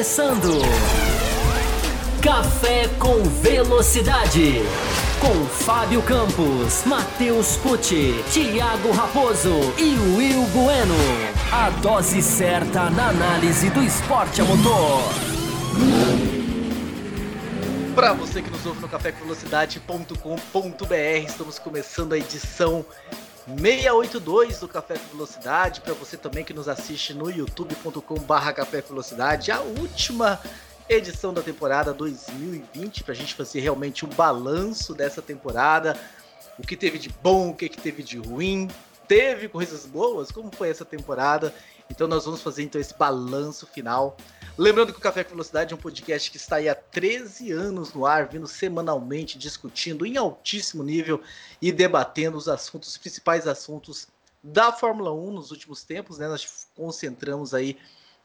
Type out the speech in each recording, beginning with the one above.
começando. Café com Velocidade. Com Fábio Campos, Matheus Pucci, Thiago Raposo e Will Bueno. A dose certa na análise do esporte a motor. Para você que nos ouve no cafécomvelocidade.com.br, estamos começando a edição 682 do Café com Velocidade. Para você também que nos assiste no youtube.com/barra Café Velocidade, a última edição da temporada 2020 para a gente fazer realmente um balanço dessa temporada, o que teve de bom, o que, que teve de ruim, teve coisas boas, como foi essa temporada. Então nós vamos fazer então esse balanço final. Lembrando que o Café com Velocidade é um podcast que está aí há 13 anos no ar, vindo semanalmente, discutindo em altíssimo nível e debatendo os assuntos, os principais assuntos da Fórmula 1 nos últimos tempos, né? Nós concentramos aí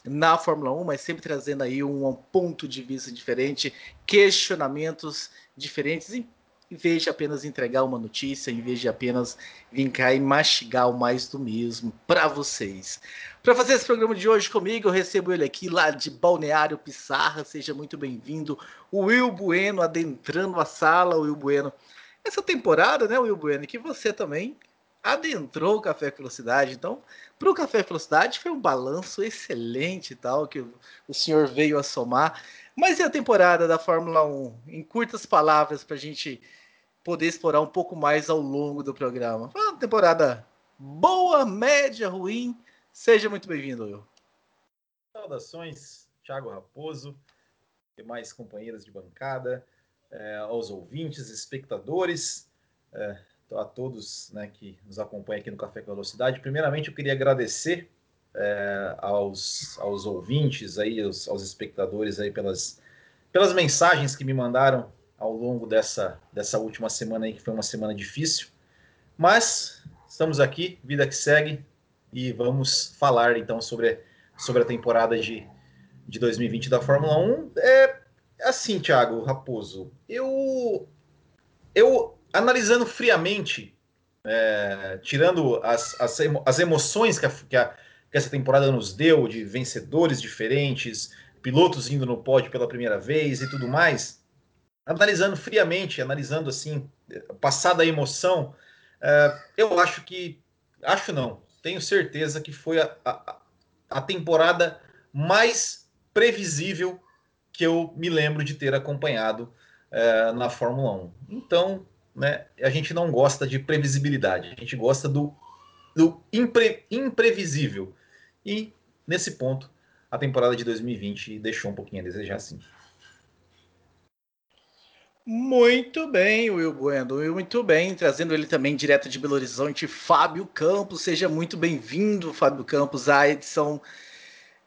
na Fórmula 1, mas sempre trazendo aí um, ponto de vista diferente, questionamentos diferentes, em vez de apenas entregar uma notícia, em vez de apenas vir cá e mastigar o mais do mesmo para vocês. Para fazer esse programa de hoje comigo, eu recebo ele aqui lá de Balneário Pissarra, seja muito bem-vindo, o Will Bueno adentrando a sala, Will Bueno. Essa temporada, né, Will Bueno, que você também adentrou o Café Velocidade. Então, para o Café Velocidade foi um balanço excelente e tal, que o senhor veio a somar. Mas e a temporada da Fórmula 1? Em curtas palavras, para a gente poder explorar um pouco mais ao longo do programa. Foi uma temporada boa, média, ruim. Seja muito bem-vindo, Will. Saudações, Thiago Raposo, demais companheiros de bancada, é, aos ouvintes, espectadores. É, a todos né, que nos acompanham aqui no Café com Velocidade. Primeiramente, eu queria agradecer é, aos, aos ouvintes, aí, aos, aos, espectadores aí pelas, pelas mensagens que me mandaram ao longo dessa, dessa última semana aí, que foi uma semana difícil. Mas estamos aqui, vida que segue, e vamos falar então sobre, sobre a temporada de, de 2020 da Fórmula 1. É assim, Thiago Raposo, eu, eu analisando friamente, é, tirando as, as, emo, as emoções que, a, que, a, que, essa temporada nos deu, de vencedores diferentes, pilotos indo no pódio pela primeira vez e tudo mais, analisando friamente, analisando assim, passada a emoção, é, eu acho que, acho não, tenho certeza que foi a, a, a temporada mais previsível que eu me lembro de ter acompanhado é, na Fórmula 1. Então, né, a gente não gosta de previsibilidade, a gente gosta do, do impre, imprevisível. E nesse ponto, a temporada de 2020 deixou um pouquinho a desejar, sim. Muito bem, Will Bueno, muito bem, trazendo ele também direto de Belo Horizonte, Fábio Campos. Seja muito bem-vindo, Fábio Campos, à edição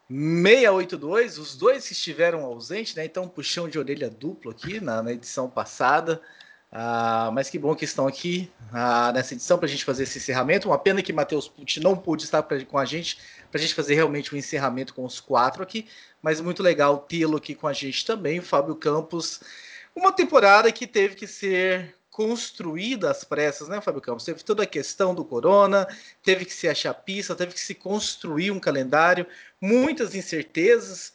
682. Os dois que estiveram ausentes, né? Então, puxão de orelha duplo aqui na, na edição passada. Ah, mas que bom que estão aqui ah, nessa edição para a gente fazer esse encerramento. Uma pena que Matheus Pucci não pôde estar pra, com a gente para a gente fazer realmente o um encerramento com os quatro aqui, mas muito legal tê-lo aqui com a gente também, Fábio Campos. Uma temporada que teve que ser construída às pressas, né, Fábio Campos? Teve toda a questão do corona, teve que se achar pista, teve que se construir um calendário, muitas incertezas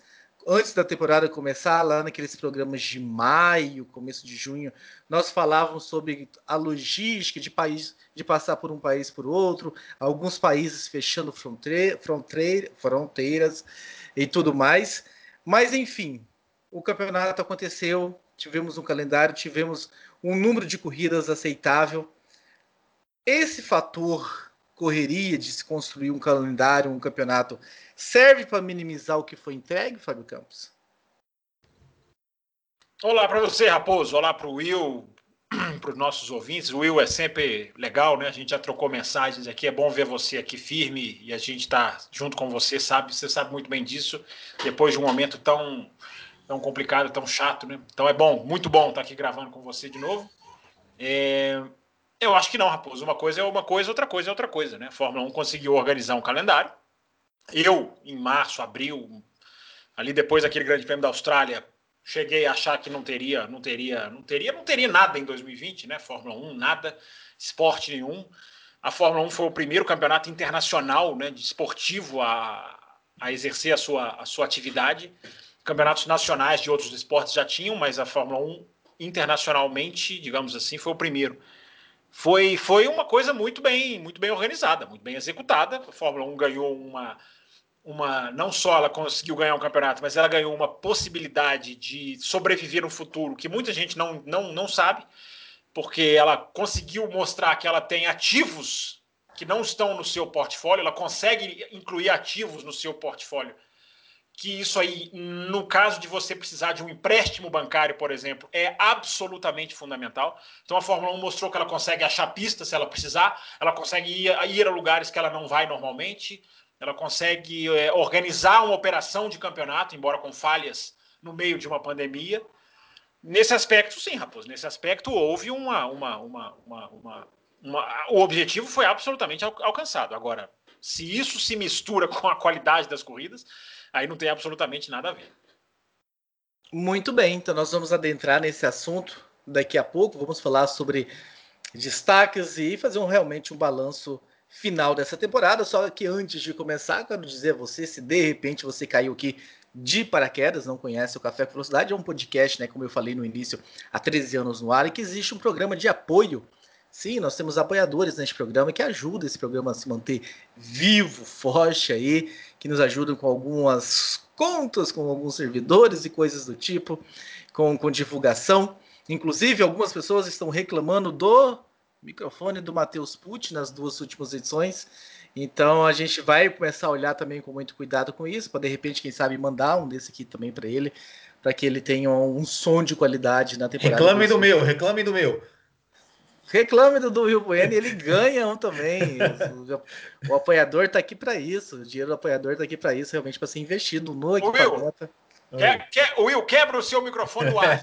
antes da temporada começar, lá naqueles programas de maio, começo de junho, nós falávamos sobre a logística de país, de passar por um país por outro, alguns países fechando fronteira, fronteiras e tudo mais. Mas enfim, o campeonato aconteceu, tivemos um calendário, tivemos um número de corridas aceitável. Esse fator correria de se construir um calendário, um campeonato, serve para minimizar o que foi entregue, Fábio Campos? Olá para você, Raposo. Olá para o Will, para os nossos ouvintes. O Will é sempre legal, né? A gente já trocou mensagens aqui. É bom ver você aqui firme e a gente está junto com você, sabe? Você sabe muito bem disso. Depois de um momento tão, tão complicado, tão chato, né? Então é bom, muito bom estar aqui gravando com você de novo. É... Eu acho que não, Raposo. Uma coisa é uma coisa, outra coisa é outra coisa, né? A Fórmula 1 conseguiu organizar um calendário. Eu, em março, abril, ali depois daquele Grande Prêmio da Austrália, cheguei a achar que não teria, não teria, não teria, não teria nada em 2020, né? Fórmula 1, nada, esporte nenhum. A Fórmula 1 foi o primeiro campeonato internacional, né, de esportivo a, a exercer a sua, a sua atividade. campeonatos nacionais de outros esportes já tinham, mas a Fórmula 1 internacionalmente, digamos assim, foi o primeiro. Foi, foi uma coisa muito bem, muito bem organizada, muito bem executada. A Fórmula 1 ganhou uma, uma. Não só ela conseguiu ganhar um campeonato, mas ela ganhou uma possibilidade de sobreviver no futuro que muita gente não, não, não sabe, porque ela conseguiu mostrar que ela tem ativos que não estão no seu portfólio, ela consegue incluir ativos no seu portfólio que isso aí, no caso de você precisar de um empréstimo bancário, por exemplo, é absolutamente fundamental. Então a Fórmula 1 mostrou que ela consegue achar pistas se ela precisar, ela consegue ir, ir a lugares que ela não vai normalmente, ela consegue é, organizar uma operação de campeonato, embora com falhas no meio de uma pandemia. Nesse aspecto, sim, Raposo, nesse aspecto houve uma. uma, uma, uma, uma, uma o objetivo foi absolutamente alcançado. Agora, se isso se mistura com a qualidade das corridas, aí não tem absolutamente nada a ver. Muito bem, então nós vamos adentrar nesse assunto daqui a pouco. Vamos falar sobre destaques e fazer um, realmente um balanço final dessa temporada. Só que antes de começar, quero dizer a você, se de repente você caiu aqui de paraquedas, não conhece o Café com Velocidade, é um podcast, né, como eu falei no início, há 13 anos no ar, e que existe um programa de apoio. Sim, nós temos apoiadores neste programa que ajudam esse programa a se manter vivo, forte aí, que nos ajudam com algumas contas, com alguns servidores e coisas do tipo, com, com divulgação. Inclusive, algumas pessoas estão reclamando do microfone do Matheus Pucci nas duas últimas edições. Então a gente vai começar a olhar também com muito cuidado com isso, para de repente, quem sabe, mandar um desse aqui também para ele, para que ele tenha um som de qualidade na temporada. Reclame do meu, reclame do meu. Reclame do, do Rio Bueno, ele ganha um também. O, o apoiador está aqui para isso. O dinheiro do apoiador está aqui para isso, realmente para ser investido no equipamento. Will, que, Will, quebra o seu microfone do ar.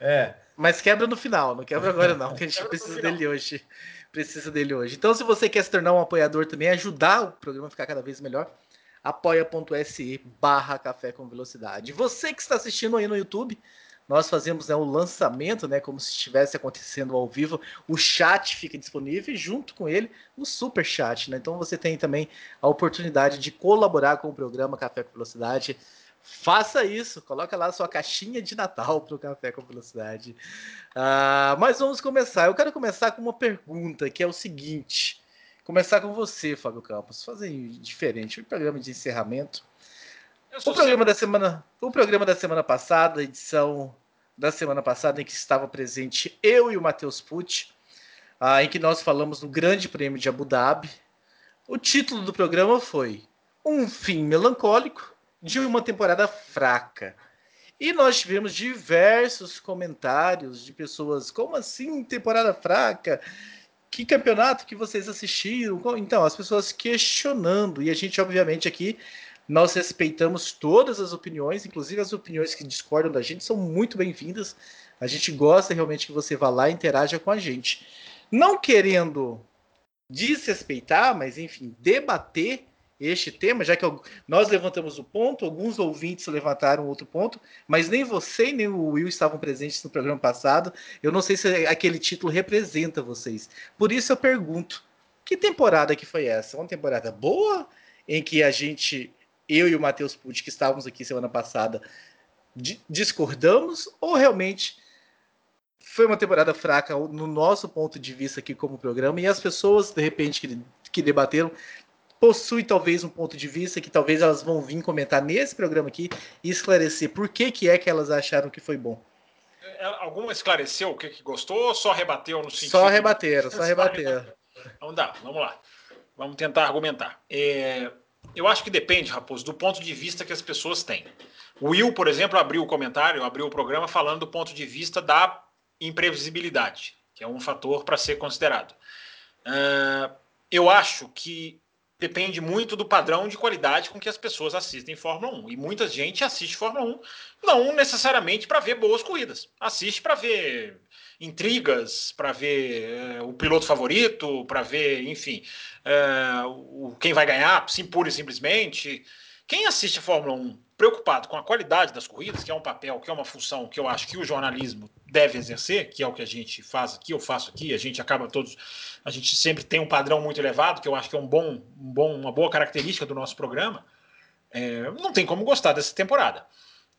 é. Mas quebra no final, não quebra agora não, que a gente precisa dele hoje. Precisa dele hoje. Então, se você quer se tornar um apoiador também, ajudar o programa a ficar cada vez melhor, apoia.se barra café com velocidade. Você que está assistindo aí no YouTube, nós fazemos né, o lançamento, né, como se estivesse acontecendo ao vivo. O chat fica disponível e junto com ele o super chat. Né? Então você tem também a oportunidade de colaborar com o programa Café com Velocidade. Faça isso, coloca lá sua caixinha de Natal para o Café com Velocidade. Uh, mas vamos começar. Eu quero começar com uma pergunta que é o seguinte. Começar com você, Fábio Campos. Fazer diferente, um programa de encerramento. O programa da semana, o programa da semana passada, edição da semana passada, em que estava presente eu e o Matheus Pucci, ah, em que nós falamos do Grande Prêmio de Abu Dhabi. O título do programa foi Um Fim Melancólico de uma Temporada Fraca. E nós tivemos diversos comentários de pessoas, como assim temporada fraca? Que campeonato que vocês assistiram? Então, as pessoas questionando, e a gente, obviamente, aqui nós respeitamos todas as opiniões, inclusive as opiniões que discordam da gente são muito bem-vindas. A gente gosta realmente que você vá lá e interaja com a gente. Não querendo desrespeitar, mas enfim, debater este tema, já que nós levantamos o ponto, alguns ouvintes levantaram outro ponto, mas nem você nem o Will estavam presentes no programa passado. Eu não sei se aquele título representa vocês. Por isso eu pergunto: que temporada que foi essa? Uma temporada boa em que a gente eu e o Matheus Pucci, que estávamos aqui semana passada, discordamos ou realmente foi uma temporada fraca no nosso ponto de vista aqui como programa e as pessoas, de repente, que, que debateram, possuem talvez um ponto de vista que talvez elas vão vir comentar nesse programa aqui e esclarecer por que, que é que elas acharam que foi bom. É, alguma esclareceu o que, que gostou ou só rebateu no sentido? Só rebateram, só rebateram. Então dá, vamos lá. Vamos tentar argumentar. É, eu acho que depende, Raposo, do ponto de vista que as pessoas têm. O Will, por exemplo, abriu o comentário, abriu o programa falando do ponto de vista da imprevisibilidade, que é um fator para ser considerado. Uh, eu acho que depende muito do padrão de qualidade com que as pessoas assistem Fórmula 1. E muita gente assiste Fórmula 1 não necessariamente para ver boas corridas. Assiste para ver intrigas, para ver é, o piloto favorito, para ver, enfim, é, o, quem vai ganhar, sim, pura e simplesmente. Quem assiste a Fórmula 1 preocupado com a qualidade das corridas, que é um papel, que é uma função que eu acho que o jornalismo deve exercer, que é o que a gente faz aqui, eu faço aqui, a gente acaba todos, a gente sempre tem um padrão muito elevado, que eu acho que é um bom, um bom uma boa característica do nosso programa. É, não tem como gostar dessa temporada.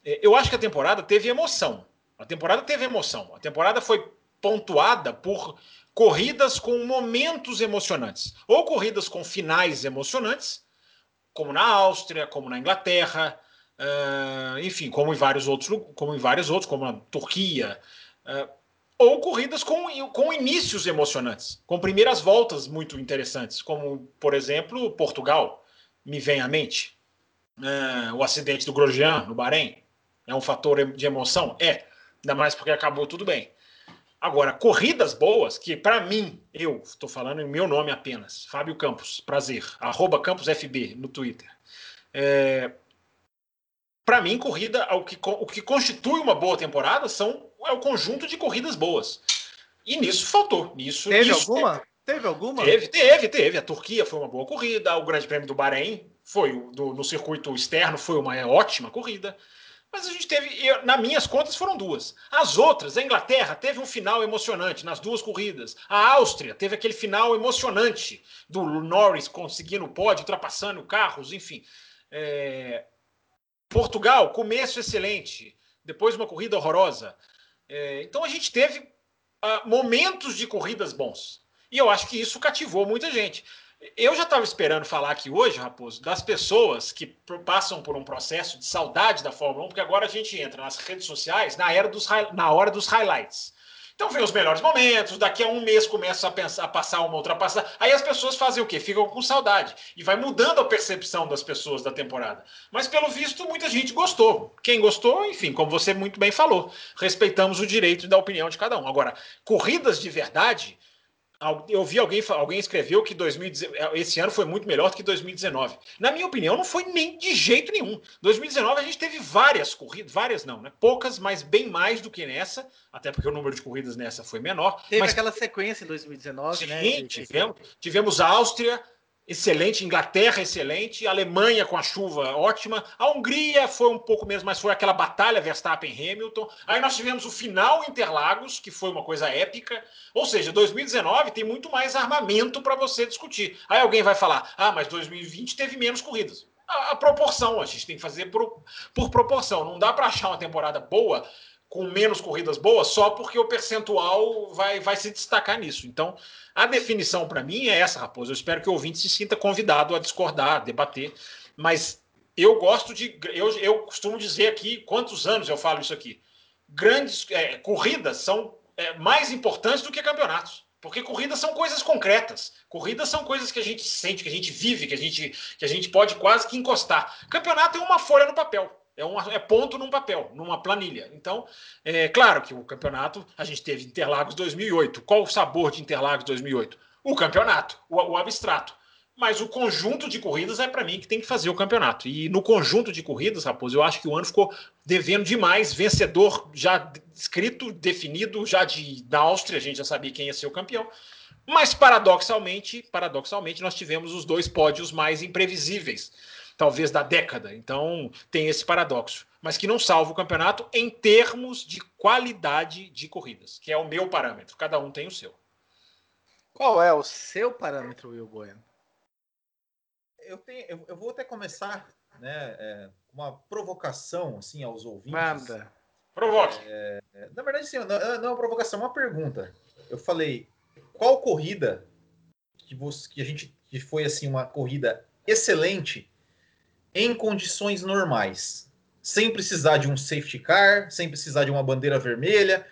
É, eu acho que a temporada teve emoção. A temporada teve emoção. A temporada foi pontuada por corridas com momentos emocionantes, ou corridas com finais emocionantes, como na Áustria, como na Inglaterra, uh, enfim, como em vários outros, como em vários outros, como na Turquia, uh, ou corridas com, com inícios emocionantes, com primeiras voltas muito interessantes, como por exemplo Portugal, me vem à mente, uh, o acidente do Grosjean no Bahrein, é um fator de emoção, é, ainda mais porque acabou tudo bem. Agora, corridas boas, que para mim, eu estou falando em meu nome apenas, Fábio Campos, prazer, arroba CamposFB no Twitter. É, para mim, corrida, o que, o que constitui uma boa temporada são é o conjunto de corridas boas. E nisso faltou. Nisso, teve nisso, alguma? Teve alguma? Teve, teve, teve. A Turquia foi uma boa corrida, o Grande Prêmio do Bahrein foi do, no circuito externo foi uma ótima corrida. Mas a gente teve, eu, nas minhas contas foram duas. As outras, a Inglaterra teve um final emocionante nas duas corridas. A Áustria teve aquele final emocionante do Norris conseguindo o pódio, ultrapassando carros, enfim. É... Portugal, começo excelente, depois uma corrida horrorosa. É... Então a gente teve uh, momentos de corridas bons. E eu acho que isso cativou muita gente. Eu já estava esperando falar aqui hoje, Raposo, das pessoas que passam por um processo de saudade da Fórmula 1, porque agora a gente entra nas redes sociais na, era dos, na hora dos highlights. Então vem os melhores momentos, daqui a um mês começa a, pensar, a passar uma ultrapassagem. Aí as pessoas fazem o quê? Ficam com saudade. E vai mudando a percepção das pessoas da temporada. Mas pelo visto, muita gente gostou. Quem gostou, enfim, como você muito bem falou, respeitamos o direito da opinião de cada um. Agora, corridas de verdade eu vi alguém, alguém escreveu que 2019, esse ano foi muito melhor do que 2019. Na minha opinião, não foi nem de jeito nenhum. 2019 a gente teve várias corridas, várias não, né? Poucas, mas bem mais do que nessa, até porque o número de corridas nessa foi menor. Teve mas... aquela sequência em 2019, Sim, né? Sim, tivemos, tivemos a Áustria, excelente, Inglaterra excelente, Alemanha com a chuva ótima, a Hungria foi um pouco menos, mas foi aquela batalha Verstappen-Hamilton. Aí nós tivemos o final Interlagos, que foi uma coisa épica. Ou seja, 2019 tem muito mais armamento para você discutir. Aí alguém vai falar: ah, mas 2020 teve menos corridas. A, proporção, a gente tem que fazer por, por proporção. Não dá para achar uma temporada boa com menos corridas boas só porque o percentual vai, vai se destacar nisso. Então, a definição para mim é essa, Raposo. Eu espero que o ouvinte se sinta convidado a discordar, a debater, mas eu gosto de. Eu, eu costumo dizer aqui, quantos anos eu falo isso aqui? Grandes é, corridas são é, mais importantes do que campeonatos. Porque corridas são coisas concretas. Corridas são coisas que a gente sente, que a gente vive, que a gente, que a gente pode quase que encostar. Campeonato é uma folha no papel. É, um, é ponto num papel, numa planilha. Então, é claro que o campeonato, a gente teve Interlagos 2008. Qual o sabor de Interlagos 2008? O campeonato, o, o abstrato. Mas o conjunto de corridas é para mim que tem que fazer o campeonato. E no conjunto de corridas, Raposo, eu acho que o ano ficou devendo demais. Vencedor já escrito, definido, já de, da Áustria, a gente já sabia quem ia ser o campeão. Mas paradoxalmente, paradoxalmente, nós tivemos os dois pódios mais imprevisíveis talvez da década. Então tem esse paradoxo, mas que não salva o campeonato em termos de qualidade de corridas, que é o meu parâmetro. Cada um tem o seu. Qual é o seu parâmetro, Will Bueno? Eu, tenho, eu, eu vou até começar, né, é, uma provocação assim aos ouvintes. Manda. Provoque. É, na verdade, sim, não, não é uma provocação, é uma pergunta. Eu falei, qual corrida que, você, que a gente que foi assim uma corrida excelente em condições normais, sem precisar de um safety car, sem precisar de uma bandeira vermelha,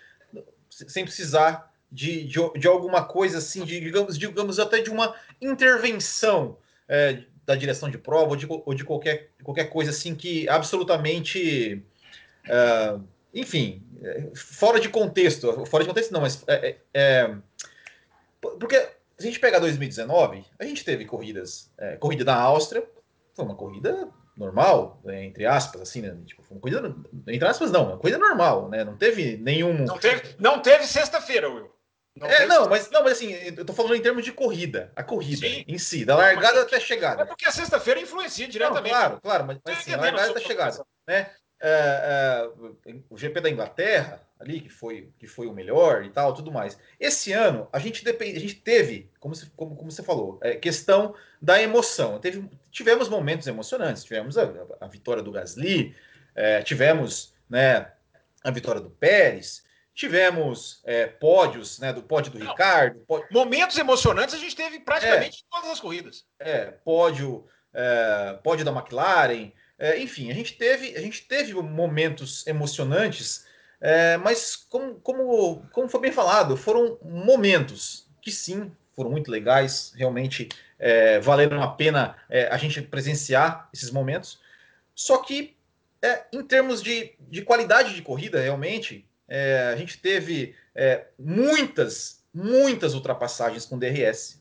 sem precisar de, de, de alguma coisa assim, de, digamos, digamos até de uma intervenção é, da direção de prova ou de, ou de qualquer, qualquer coisa assim que absolutamente, é, enfim, fora de contexto, fora de contexto não, mas é, é, é porque se a gente pegar 2019, a gente teve corridas, é, corrida da Áustria, foi uma corrida normal, né, entre aspas, assim, né? Tipo, foi uma corrida, entre aspas, não, uma corrida normal, né? Não teve nenhum. Não teve, não teve sexta-feira, Will. Não é, não, mas, não, mas assim, eu tô falando em termos de corrida, a corrida Sim. em si, da largada não, até a chegada. É porque a sexta-feira influencia diretamente. Não, claro, claro, mas, mas assim, a largada até a chegada. Né? É, é, o GP da Inglaterra, ali, que foi, que foi o melhor e tal, tudo mais. Esse ano, a gente, depende, a gente teve, como, você, como, como você falou, é, questão da emoção. Teve, tivemos momentos emocionantes, tivemos a, a vitória do Gasly, é, tivemos né, a vitória do Pérez, tivemos é, pódios, né, do pódio do Não, Ricardo. Pódio... Momentos emocionantes a gente teve praticamente é, em todas as corridas. É, pódio, é, pódio da McLaren, é, enfim, a gente teve, a gente teve momentos emocionantes é, mas, como, como, como foi bem falado, foram momentos que sim, foram muito legais, realmente é, valeram a pena é, a gente presenciar esses momentos. Só que, é, em termos de, de qualidade de corrida, realmente, é, a gente teve é, muitas, muitas ultrapassagens com DRS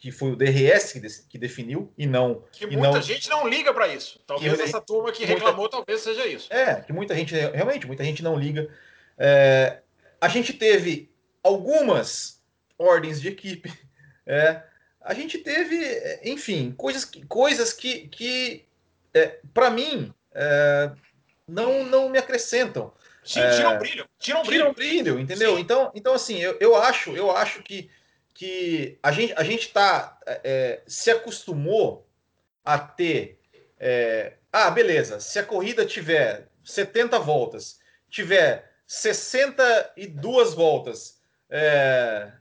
que foi o DRS que, de, que definiu e não. Que muita não, gente não liga para isso. Talvez que, essa turma que reclamou, muita, talvez seja isso. É, que muita gente, realmente, muita gente não liga. É, a gente teve algumas ordens de equipe. É, a gente teve, enfim, coisas que, coisas que, que é, para mim, é, não, não me acrescentam. Sim, tiram brilho. Tiram brilho. Tiram brilho, entendeu? Então, então, assim, eu, eu acho, eu acho que que a gente a gente tá é, é, se acostumou a ter é, ah beleza se a corrida tiver 70 voltas tiver 62 voltas é,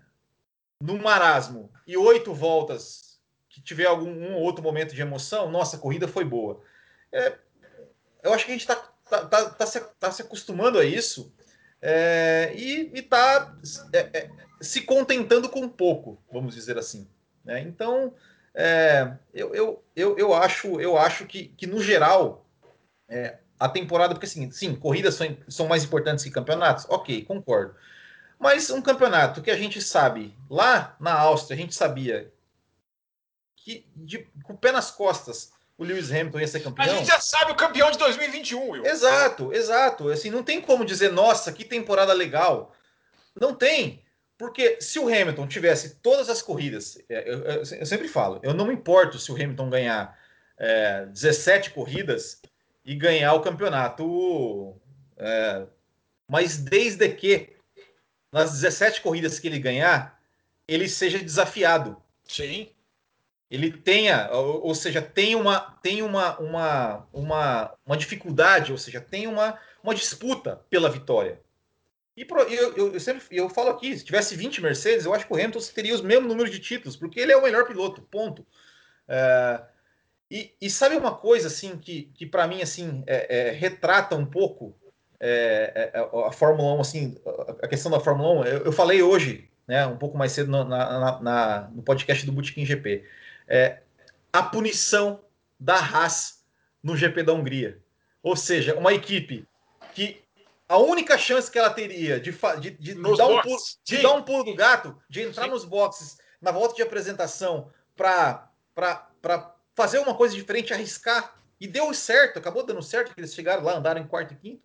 no marasmo e oito voltas que tiver algum um outro momento de emoção nossa a corrida foi boa. É, eu acho que a gente está tá, tá, tá, se, tá se acostumando a isso é, e está é, se contentando com pouco, vamos dizer assim. Né? Então, é, eu, eu, eu, eu, acho, eu acho que, que no geral, é, a temporada, porque assim, sim, corridas são, são mais importantes que campeonatos, ok, concordo. Mas um campeonato que a gente sabe, lá na Áustria, a gente sabia que de, com o pé nas costas o Lewis Hamilton ia ser campeão. A gente já sabe o campeão de 2021, Will. Exato, exato. Assim, não tem como dizer, nossa, que temporada legal. Não tem. Porque se o Hamilton tivesse todas as corridas, é, eu, eu, eu sempre falo, eu não me importo se o Hamilton ganhar é, 17 corridas e ganhar o campeonato. É, mas desde que nas 17 corridas que ele ganhar, ele seja desafiado. Sim ele tenha, ou, ou seja, tem uma tem uma, uma, uma, uma dificuldade, ou seja, tem uma, uma disputa pela vitória. E pro, eu, eu, eu, sempre eu falo aqui, se tivesse 20 Mercedes, eu acho que o Hamilton teria os mesmos números de títulos, porque ele é o melhor piloto, ponto. É, e, e, sabe uma coisa assim que, que para mim assim é, é, retrata um pouco é, é, é, a Fórmula 1, assim, a questão da Fórmula 1, eu, eu falei hoje, né, um pouco mais cedo no, na, na, no podcast do Bootkin GP a punição da Haas no GP da Hungria. Ou seja, uma equipe que a única chance que ela teria de, de, de, dar, um pulo, de dar, um pulo, do gato, de entrar Sim. nos boxes na volta de apresentação para fazer uma coisa diferente, arriscar, e deu certo, acabou dando certo, que eles chegaram lá, andaram em quarto e quinto,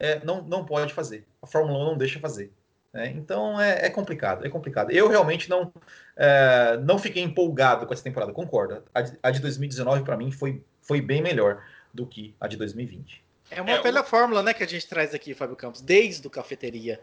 é, não, não pode fazer. A Fórmula 1 não deixa fazer. É, então é, é, complicado, é complicado. Eu realmente não é, não fiquei empolgado com essa temporada, concordo. A de, a de 2019 para mim foi, foi bem melhor do que a de 2020. É uma é, velha o... fórmula, né, que a gente traz aqui, Fábio Campos, desde o cafeteria.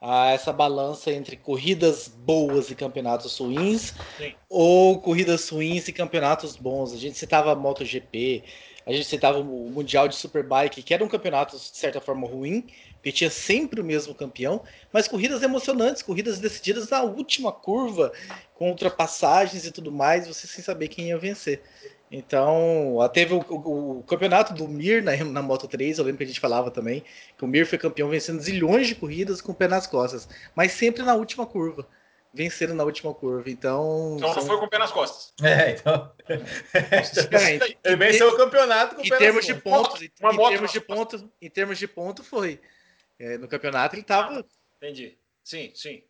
Ah, essa balança entre corridas boas e campeonatos ruins, Sim. ou corridas ruins e campeonatos bons. A gente citava a MotoGP, a gente citava o Mundial de Superbike, que era um campeonato de certa forma ruim, porque tinha sempre o mesmo campeão, mas corridas emocionantes, corridas decididas na última curva, com ultrapassagens e tudo mais, você sem saber quem ia vencer. Então, teve o, o, o, campeonato do Mir na, na Moto 3, eu lembro que a gente falava também, que o Mir foi campeão vencendo zilhões de corridas com o pé nas costas, mas sempre na última curva. Venceram na última curva, então. Então são... não foi com o pé nas costas. É, então. é, ele venceu o campeonato com o pé termos nas de pontos, em, em termos de pontos, em termos de ponto foi. É, no campeonato ele estava. Ah, entendi. Sim, sim.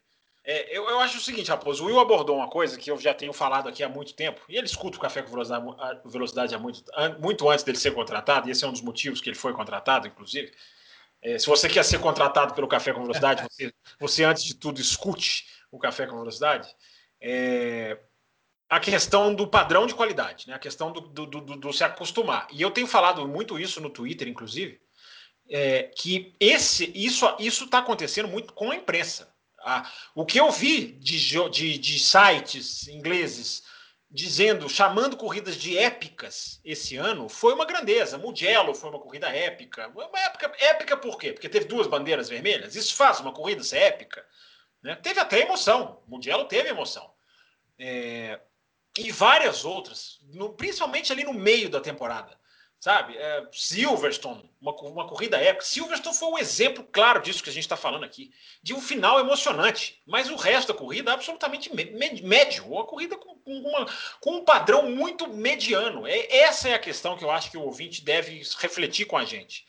É, eu, eu acho o seguinte, Raposo, o Will abordou uma coisa que eu já tenho falado aqui há muito tempo, e ele escuta o Café com Velocidade, há muito, muito antes dele ser contratado, e esse é um dos motivos que ele foi contratado, inclusive. É, se você quer ser contratado pelo Café com Velocidade, você, você antes de tudo escute o Café com Velocidade. É, a questão do padrão de qualidade, né? a questão do, do, do, do se acostumar. E eu tenho falado muito isso no Twitter, inclusive, é, que esse, isso está acontecendo muito com a imprensa. Ah, o que eu vi de, de, de sites ingleses dizendo, chamando corridas de épicas esse ano, foi uma grandeza. Mugello foi uma corrida épica. Uma épica, épica por quê? Porque teve duas bandeiras vermelhas. Isso faz uma corrida ser épica. Né? Teve até emoção. Mugello teve emoção. É, e várias outras, no, principalmente ali no meio da temporada sabe? É, Silverstone, uma, uma corrida épica. Silverstone foi um exemplo claro disso que a gente está falando aqui, de um final emocionante, mas o resto da corrida é absolutamente médio, uma corrida com, com, uma, com um padrão muito mediano. É, essa é a questão que eu acho que o ouvinte deve refletir com a gente.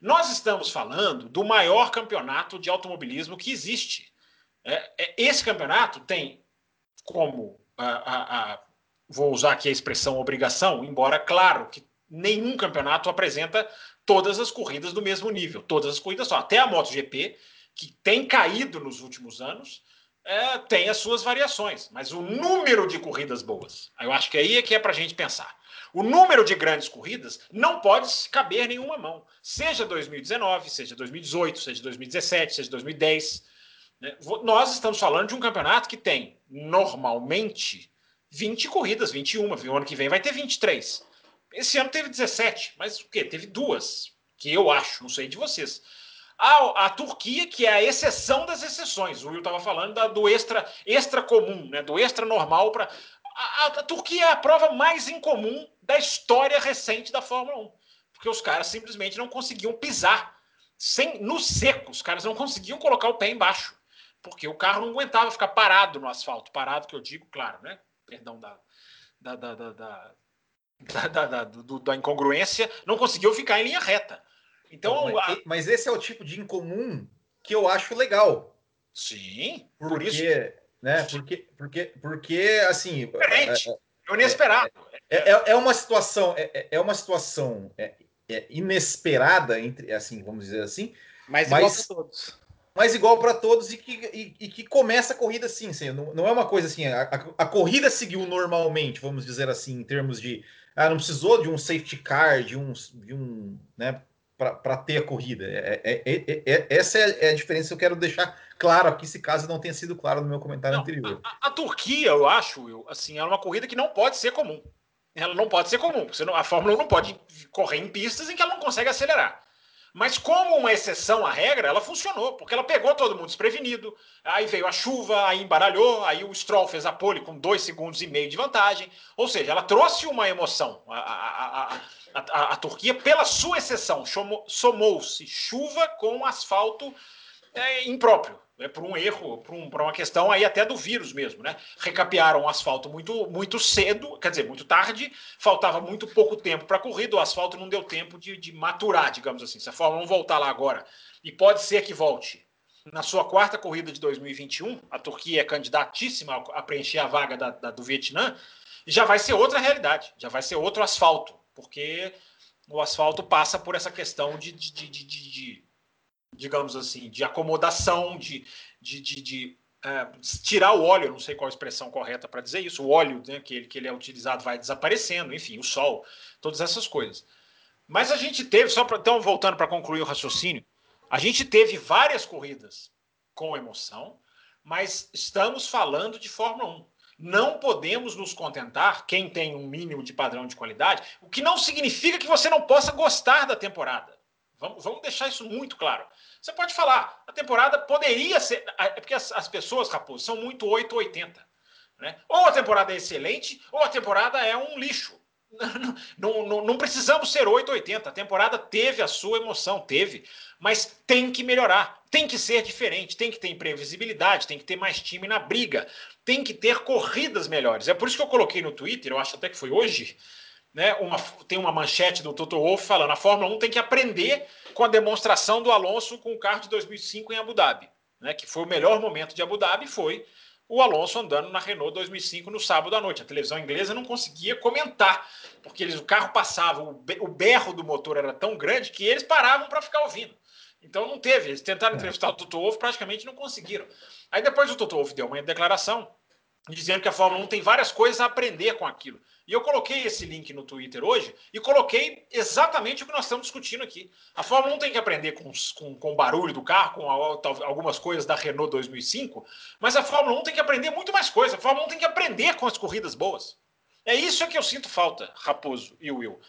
Nós estamos falando do maior campeonato de automobilismo que existe. É, é, esse campeonato tem como a, a, a, vou usar aqui a expressão obrigação, embora claro que nenhum campeonato apresenta todas as corridas do mesmo nível, todas as corridas só. Até a MotoGP, que tem caído nos últimos anos, é, tem as suas variações, mas o número de corridas boas, eu acho que aí é que é para a gente pensar. O número de grandes corridas não pode caber nenhuma mão, seja 2019, seja 2018, seja 2017, seja 2010. Né? Nós estamos falando de um campeonato que tem, normalmente, 20 corridas, 21. O ano que vem vai ter 23. Esse ano teve 17, mas o quê? Teve duas, que eu acho, não sei de vocês. A, a Turquia, que é a exceção das exceções. O Will estava falando da, do extra, extra comum, né? do extra normal para. A, a, Turquia é a prova mais incomum da história recente da Fórmula 1. Porque os caras simplesmente não conseguiam pisar sem no seco. Os caras não conseguiam colocar o pé embaixo. Porque o carro não aguentava ficar parado no asfalto. Parado, que eu digo, claro, né? Perdão da, da, da, da da, da, da, do, da incongruência, não conseguiu ficar em linha reta. Então, mas, a... mas, esse é o tipo de incomum que eu acho legal. Sim, porque, por isso. Né, porque, porque, porque assim. Diferente, é, é inesperado. É, é, é, uma situação, é, é uma situação é, é inesperada, entre, assim, vamos dizer assim. Mas, mas igual para todos. Mas igual para todos e que, e, e, que começa a corrida assim, assim não, não é uma coisa assim. A, a, a corrida seguiu normalmente, vamos dizer assim, em termos de ah, não precisou de um safety car, de um, de um né, para ter a corrida. É, é, é, é essa é a diferença que eu quero deixar claro aqui, se caso não tenha sido claro no meu comentário não, anterior. A, a, Turquia, eu acho, eu, assim, é uma corrida que não pode ser comum. Ela não pode ser comum. Não, a Fórmula 1 não pode correr em pistas em que ela não consegue acelerar. Mas como uma exceção à regra, ela funcionou, porque ela pegou todo mundo desprevenido, aí veio a chuva, aí embaralhou, aí o Stroll fez a pole com dois segundos e meio de vantagem. Ou seja, ela trouxe uma emoção. A, Turquia, pela sua exceção, somou-se chuva com asfalto é, impróprio né, por um erro, por, um, por, uma questão aí até do vírus mesmo, né? Recapearam o asfalto muito, muito cedo, quer dizer, muito tarde, faltava muito pouco tempo para a corrida, o asfalto não deu tempo de, de, maturar, digamos assim. Se a Fórmula 1 voltar lá agora, e pode ser que volte na sua quarta corrida de 2021, a Turquia é candidatíssima a preencher a vaga da, da, do Vietnã, já vai ser outra realidade, já vai ser outro asfalto, porque o asfalto passa por essa questão de, de, de, de digamos assim, de acomodação, de, de, de, de é, tirar o óleo, não sei qual a expressão correta para dizer isso, o óleo né, que, ele, que ele é utilizado vai desaparecendo, enfim, o sol, todas essas coisas. Mas a gente teve, só para então voltando para concluir o raciocínio, a gente teve várias corridas com emoção, mas estamos falando de Fórmula 1. Não podemos nos contentar, quem tem um mínimo de padrão de qualidade, o que não significa que você não possa gostar da temporada. Vamos, vamos deixar isso muito claro. Você pode falar, a temporada poderia ser. É porque as, as pessoas, Raposo, são muito 8 ou 80. Né? Ou a temporada é excelente, ou a temporada é um lixo. Não, não, não, precisamos ser 8 ou 80. A temporada teve a sua emoção, teve. Mas tem que melhorar, tem que ser diferente, tem que ter imprevisibilidade, tem que ter mais time na briga, tem que ter corridas melhores. É por isso que eu coloquei no Twitter, eu acho até que foi hoje, né, uma, tem uma manchete do Toto Wolff falando: a Fórmula 1 tem que aprender com a demonstração do Alonso com o carro de 2005 em Abu Dhabi, né, que foi o melhor momento de Abu Dhabi, foi o Alonso andando na Renault 2005 no sábado à noite. A televisão inglesa não conseguia comentar, porque eles, o carro passava, o, o berro do motor era tão grande que eles paravam para ficar ouvindo. Então não teve, eles tentaram é. entrevistar o Toto Wolff, praticamente não conseguiram. Aí depois o Toto Wolff deu uma declaração dizendo que a Fórmula 1 tem várias coisas a aprender com aquilo. E eu coloquei esse link no Twitter hoje e coloquei exatamente o que nós estamos discutindo aqui. A Fórmula 1 tem que aprender com, com, com o barulho do carro, com algumas coisas da Renault 2005, mas a Fórmula 1 tem que aprender muito mais coisas. A Fórmula 1 tem que aprender com as corridas boas. É isso que eu sinto falta, Raposo e Will.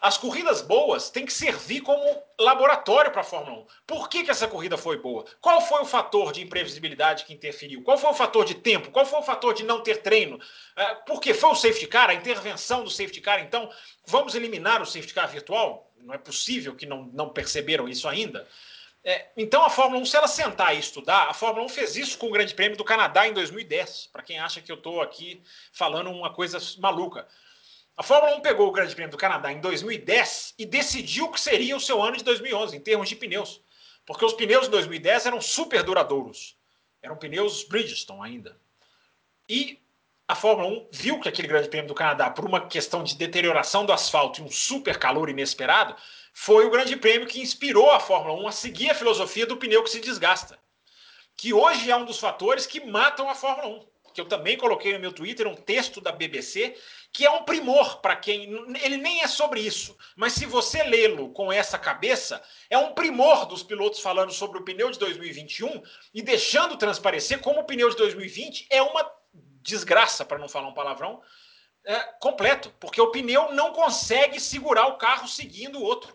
As corridas boas têm que servir como laboratório para a Fórmula 1. Por que, que essa corrida foi boa? Qual foi o fator de imprevisibilidade que interferiu? Qual foi o fator de tempo? Qual foi o fator de não ter treino? É, por que foi o safety car, a intervenção do safety car? Então, vamos eliminar o safety car virtual? Não é possível que não, não perceberam isso ainda. É, então, a Fórmula 1, se ela sentar e estudar, a Fórmula 1 fez isso com o Grande Prêmio do Canadá em 2010. Para quem acha que eu estou aqui falando uma coisa maluca. A Fórmula 1 pegou o Grande Prêmio do Canadá em 2010 e decidiu que seria o seu ano de 2011 em termos de pneus, porque os pneus de 2010 eram super duradouros. Eram pneus Bridgestone ainda. E a Fórmula 1 viu que aquele Grande Prêmio do Canadá, por uma questão de deterioração do asfalto e um super calor inesperado, foi o Grande Prêmio que inspirou a Fórmula 1 a seguir a filosofia do pneu que se desgasta, que hoje é um dos fatores que matam a Fórmula 1 que eu também coloquei no meu Twitter, um texto da BBC, que é um primor para quem. Ele nem é sobre isso, mas se você lê-lo com essa cabeça, é um primor dos pilotos falando sobre o pneu de 2021 e deixando transparecer como o pneu de 2020 é uma desgraça, para não falar um palavrão, é, completo, porque o pneu não consegue segurar o carro seguindo o outro.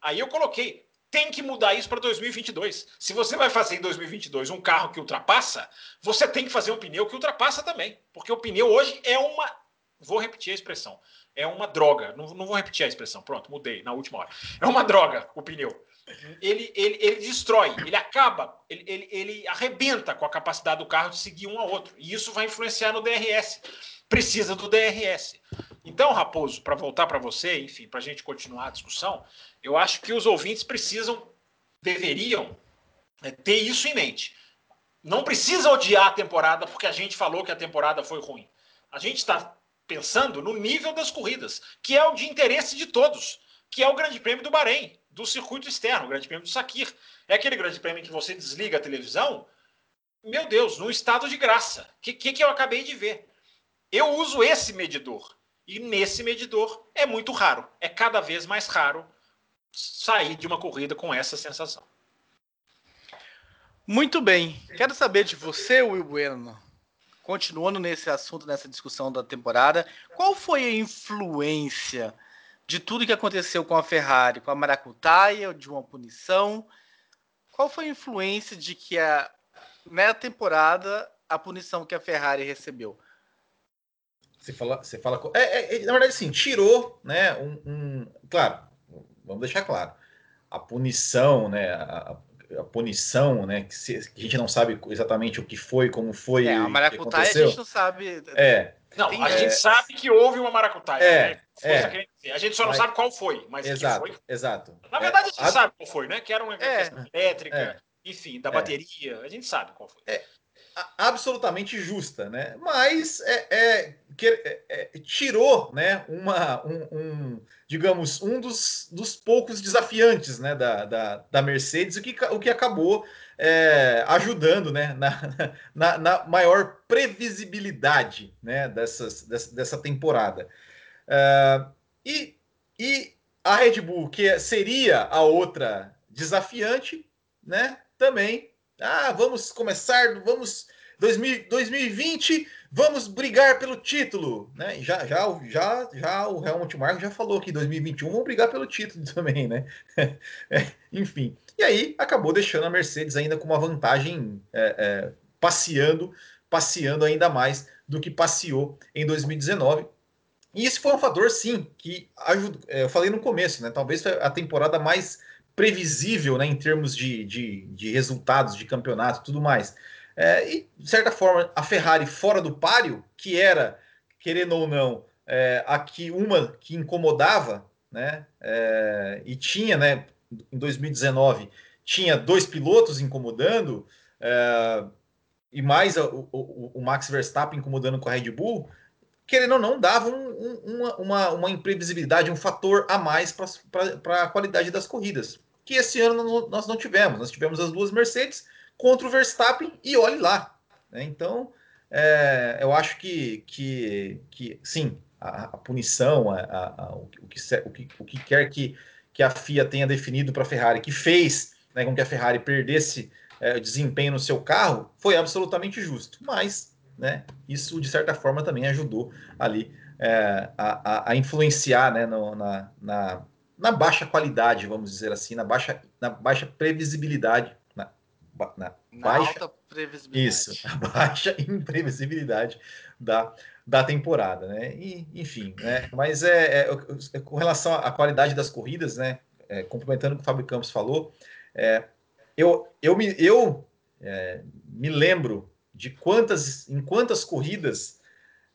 Aí eu coloquei, tem que mudar isso para 2022. Se você vai fazer em 2022 um carro que ultrapassa, você tem que fazer um pneu que ultrapassa também. Porque o pneu hoje é uma. Vou repetir a expressão. É uma droga. Não, não vou repetir a expressão. Pronto, mudei na última hora. É uma droga o pneu. Ele, ele, ele destrói, ele acaba, ele, ele, ele arrebenta com a capacidade do carro de seguir um ao outro. E isso vai influenciar no DRS. Precisa do DRS. Então, Raposo, para voltar para você, enfim, para a gente continuar a discussão, eu acho que os ouvintes precisam, deveriam é, ter isso em mente. Não precisa odiar a temporada porque a gente falou que a temporada foi ruim. A gente está pensando no nível das corridas, que é o de interesse de todos, que é o Grande Prêmio do Bahrein, do circuito externo, o Grande Prêmio do Sakir. É aquele Grande Prêmio que você desliga a televisão, meu Deus, no estado de graça. O que, que, que eu acabei de ver? Eu uso esse medidor. E nesse medidor é muito raro, é cada vez mais raro sair de uma corrida com essa sensação. Muito bem. Quero saber de você, Will Bueno, continuando nesse assunto, nessa discussão da temporada, qual foi a influência de tudo que aconteceu com a Ferrari, com a Maracutaia, de uma punição? Qual foi a influência de que a, na temporada a punição que a Ferrari recebeu? Você fala, você fala, é, é, é na verdade, sim, tirou, né? Um, um, claro, vamos deixar claro, a punição, né? A, a punição, né? Que, se, que, a gente não sabe exatamente o que foi, como foi. É, a maracutaia a gente não sabe. É. Não, Tem, a é, gente sabe que houve uma maracutaia. É, né? é. A gente só não mas, sabe qual foi, mas exato, foi. Exato. Na verdade, a gente a... sabe qual foi, né? Que era uma é, elétrica, é. enfim, da é. bateria. A gente sabe qual foi. Absolutamente justa, né? Mas é, é, é, é, tirou, né? Uma, um, um, digamos, um dos, dos poucos desafiantes, né? Da, da, da Mercedes, o que, o que acabou é, ajudando, né? Na, na, na, maior previsibilidade, né? Dessas, dessa, dessa temporada. Uh, e, e a Red Bull, que seria a outra desafiante, né? Também ah, vamos começar, vamos 2020, vamos brigar pelo título, né? Já, já, já, já o Helmut Marko já falou que 2021 vamos brigar pelo título também, né? É, enfim, e aí acabou deixando a Mercedes ainda com uma vantagem é, é, passeando, passeando ainda mais do que passeou em 2019. E isso foi um fator, sim, que ajudou. É, eu falei no começo, né? Talvez a temporada mais previsível né, em termos de, de, de resultados de campeonato e tudo mais. É, e, de certa forma, a Ferrari fora do páreo, que era, querendo ou não, é, aqui uma que incomodava, né, é, e tinha, né, em 2019, tinha dois pilotos incomodando, é, e mais o, o, o, Max Verstappen incomodando com a Red Bull, querendo ou não, dava um, um, uma, uma, uma, imprevisibilidade, um fator a mais para a qualidade das corridas que esse ano nós não tivemos. Nós tivemos as duas Mercedes contra o Verstappen e olhe lá. Né? Então, é, eu acho que, que, que sim, a, a punição, a, a, o, que, o, que, o que quer que, que a FIA tenha definido para a Ferrari, que fez né, com que a Ferrari perdesse é, desempenho no seu carro, foi absolutamente justo. Mas né, isso, de certa forma, também ajudou ali é, a, a, influenciar né, no, na, na, na, baixa qualidade, vamos dizer assim, na baixa, na baixa previsibilidade. Na, na, na baixa, alta previsibilidade. Isso, a baixa imprevisibilidade da, da temporada, né? E, enfim, né? Mas é, é, é com relação à qualidade das corridas, né? É, complementando o que o Fábio Campos falou, é, eu, eu, me, eu é, me lembro de quantas, em quantas corridas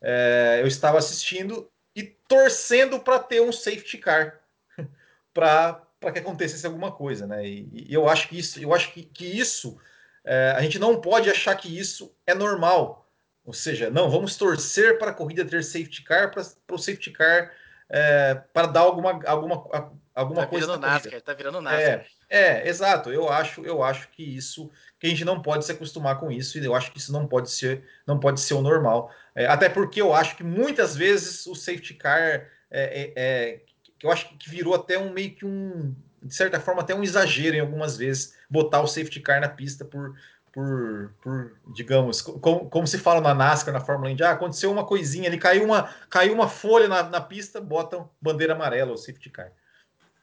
é, eu estava assistindo e torcendo para ter um safety car para que acontecesse alguma coisa, né? E, e, eu acho que isso, eu acho que, que isso é, a gente não pode achar que isso é normal. Ou seja, não, vamos torcer para a corrida ter safety car, para o safety car é, para dar alguma, alguma, alguma tá coisa. Virando NASCAR, tá virando NASCAR. É, é, exato. Eu acho, eu acho que isso, que a gente não pode se acostumar com isso, e eu acho que isso não pode ser, não pode ser o normal. É, até porque eu acho que muitas vezes o safety car é, é, é, eu acho que virou até um meio que um, de certa forma, até um exagero em algumas vezes botar o safety car na pista por, por, por digamos, como, como, se fala na NASCAR, na Fórmula Indy, ah, aconteceu uma coisinha ali, caiu uma, caiu uma folha na, na pista, botam bandeira amarela ou safety car.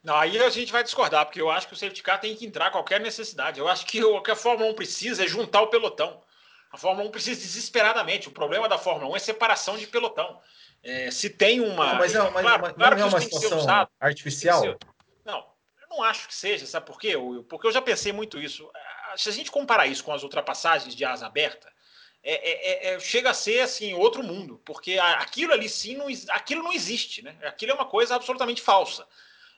Não, aí a gente vai discordar, porque eu acho que o safety car tem que entrar a qualquer necessidade. Eu acho que o que a Fórmula 1 precisa é juntar o pelotão. A Fórmula 1 precisa desesperadamente. O problema da Fórmula 1 é separação de pelotão. É, se tem uma. Não, mas, é, mas, claro, mas claro não é uma situação artificial? Não, eu não acho que seja, sabe por quê? Porque eu já pensei muito isso. Se a gente comparar isso com as ultrapassagens de asa aberta, é, é, é, é chega a ser assim outro mundo, porque aquilo ali sim não, aquilo não existe, né? Aquilo é uma coisa absolutamente falsa.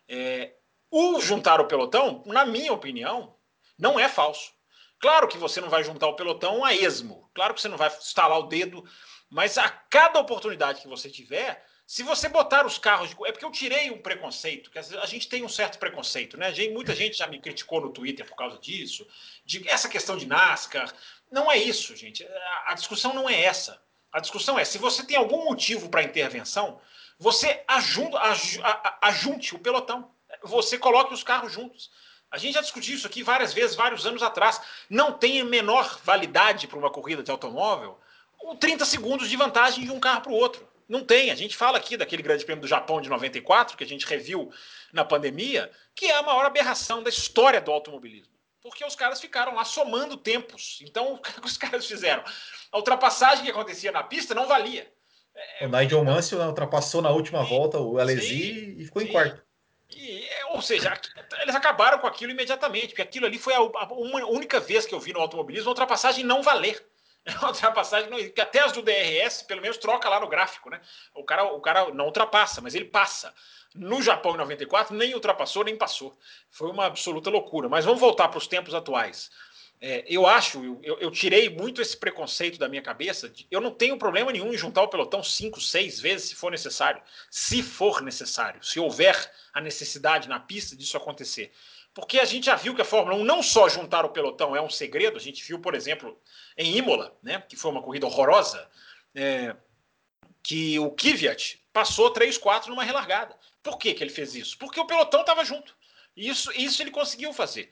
É, o juntar o pelotão, na minha opinião, não é falso. Claro que você não vai juntar o pelotão a esmo, claro que você não vai estalar o dedo, mas a cada oportunidade que você tiver, se você botar os carros. De... É porque eu tirei um preconceito, que a gente tem um certo preconceito, né? Muita gente já me criticou no Twitter por causa disso, de essa questão de NASCAR. Não é isso, gente. A discussão não é essa. A discussão é: se você tem algum motivo para intervenção, você ajunta, ajunte o pelotão. Você coloque os carros juntos. A gente já discutiu isso aqui várias vezes, vários anos atrás. Não tem menor validade para uma corrida de automóvel o 30 segundos de vantagem de um carro para o outro. Não tem. A gente fala aqui daquele Grande Prêmio do Japão de 94, que a gente reviu na pandemia, que é a maior aberração da história do automobilismo. Porque os caras ficaram lá somando tempos. Então, o que os caras fizeram? A ultrapassagem que acontecia na pista não valia. É, o Nigel Mansell ultrapassou na última volta o Alesi e ficou sim. em quarto. E, é, ou seja, eles acabaram com aquilo imediatamente, porque aquilo ali foi a, a, uma única vez que eu vi no automobilismo a ultrapassagem não valer. A ultrapassagem não que até as do DRS, pelo menos, troca lá no gráfico, né? O cara, o cara não ultrapassa, mas ele passa. No Japão em 94, nem ultrapassou, nem passou. Foi uma absoluta loucura. Mas vamos voltar para os tempos atuais. É, eu acho, eu, eu, tirei muito esse preconceito da minha cabeça. De, eu não tenho problema nenhum em juntar o pelotão cinco, seis vezes se for necessário. Se for necessário, se houver a necessidade na pista disso acontecer. Porque a gente já viu que a Fórmula 1 não só juntar o pelotão é um segredo, a gente viu, por exemplo, em Imola, né, que foi uma corrida horrorosa, é, que o Kvyat passou 3-4 numa relargada. Por que, que ele fez isso? Porque o pelotão estava junto. Isso, isso ele conseguiu fazer.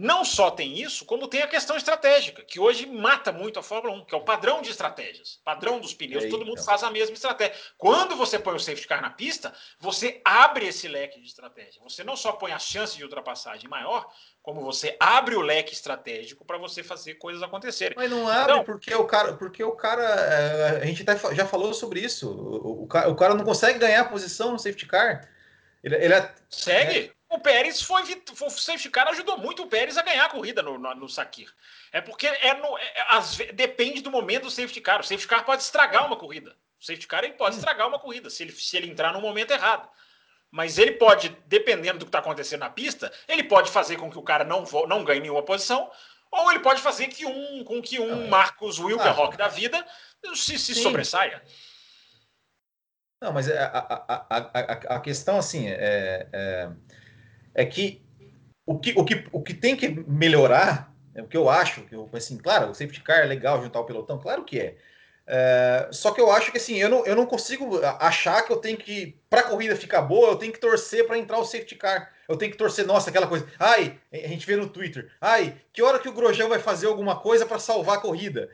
Não só tem isso, como tem a questão estratégica, que hoje mata muito a Fórmula 1, que é o padrão de estratégias, padrão dos pneus, todo mundo faz a mesma estratégia. Quando você põe o safety car na pista, você abre esse leque de estratégia. Você não só põe a chance de ultrapassagem maior, como você abre o leque estratégico para você fazer coisas acontecerem. Mas não abre então, porque o cara, porque o cara, é, a gente já falou sobre isso. O, o, o, cara não consegue ganhar a posição no safety car. Ele, ele é, Segue? É, o Pérez foi, foi o safety car ajudou muito o Pérez a ganhar a corrida no, no, no Sakir. É porque é no, é, as, depende do momento do safety car. O safety car pode estragar uma corrida. O safety car ele pode hum. estragar uma corrida se ele, se ele entrar no momento errado. Mas ele pode, dependendo do que está acontecendo na pista, ele pode fazer com que o cara não, não ganhe nenhuma posição, ou ele pode fazer que um, com que um ah, Marcos Wilkerrock ah, da vida se, se sobressaia. Não, mas é, a, a, a, a, questão assim é, é é que o que, o que, o que tem que melhorar, é o que eu acho, que eu, assim, claro, o safety car é legal juntar o pelotão, claro que é. É, só que eu acho que assim, eu não, eu não consigo achar que eu tenho que, para a corrida ficar boa, eu tenho que torcer para entrar o safety car. Eu tenho que torcer, nossa, aquela coisa. Ai, a gente vê no Twitter. Ai, que hora que o Grosjean vai fazer alguma coisa para salvar a corrida?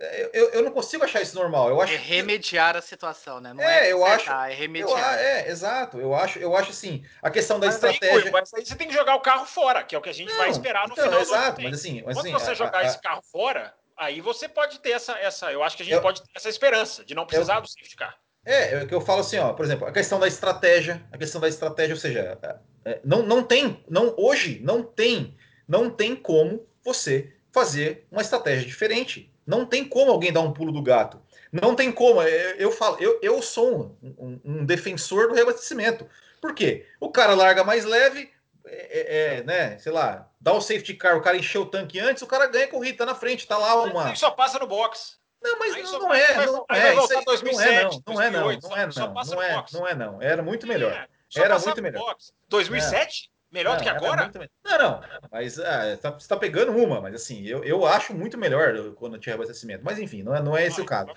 É, eu, eu não consigo achar isso normal. Eu acho é remediar a situação, né? Não é, é eu acho. É remediar. Eu, é, exato. Eu acho, eu acho assim, a questão da mas estratégia. Aí, mas aí você tem que jogar o carro fora, que é o que a gente não, vai esperar no então, final. Exato, mas assim, mas assim, Quando você a, jogar a, esse carro fora, aí você pode ter essa, essa. Eu acho que a gente eu, pode ter essa esperança de não precisar eu, do safety car. É, é o que eu falo assim, ó, por exemplo, a questão da estratégia, a questão da estratégia, ou seja, é, não, não tem, não hoje não tem, não tem como você fazer uma estratégia diferente. Não tem como alguém dar um pulo do gato. Não tem como. Eu, eu falo, eu, eu sou um, um, um, defensor do reabastecimento. Por quê? O cara larga mais leve, é, é, é, né? Sei lá, dá o safety car, o cara encheu o tanque antes, o cara ganha a corrida, tá na frente, tá lá uma. Ele só passa no box. Não, mas não, não, é, não, é, não, é, 2007, não é, não, não é, não, não é, não, não é, não é, não. Era muito melhor. Era muito melhor. 2007? Melhor não, do que agora? Muito... Não, não. Mas ah, tá, você está pegando uma, mas assim, eu, eu acho muito melhor quando tinha abastecimento. Mas enfim, não é, não é esse não, o caso.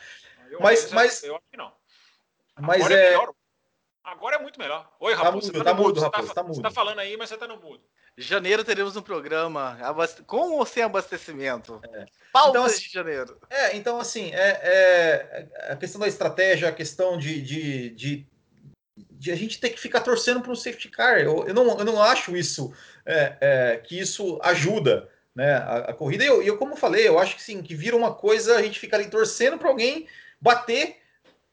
Eu, mas, eu, mas, eu acho que não. Mas agora é... é agora é muito melhor. Oi, tá Raposo. Tá mudo, tá, tá mudo, mudo, Raposo, tá, tá mudo. Você tá falando aí, mas você tá no mudo. Janeiro teremos um programa com ou sem abastecimento. É. Pautas então, assim, de janeiro. É, então assim, é, é, a questão da estratégia, a questão de, de, de de a gente ter que ficar torcendo para um safety car. Eu, eu, não, eu não acho isso é, é, que isso ajuda né, a, a corrida. E eu, eu, como falei, eu acho que sim, que vira uma coisa a gente ficar ali torcendo para alguém bater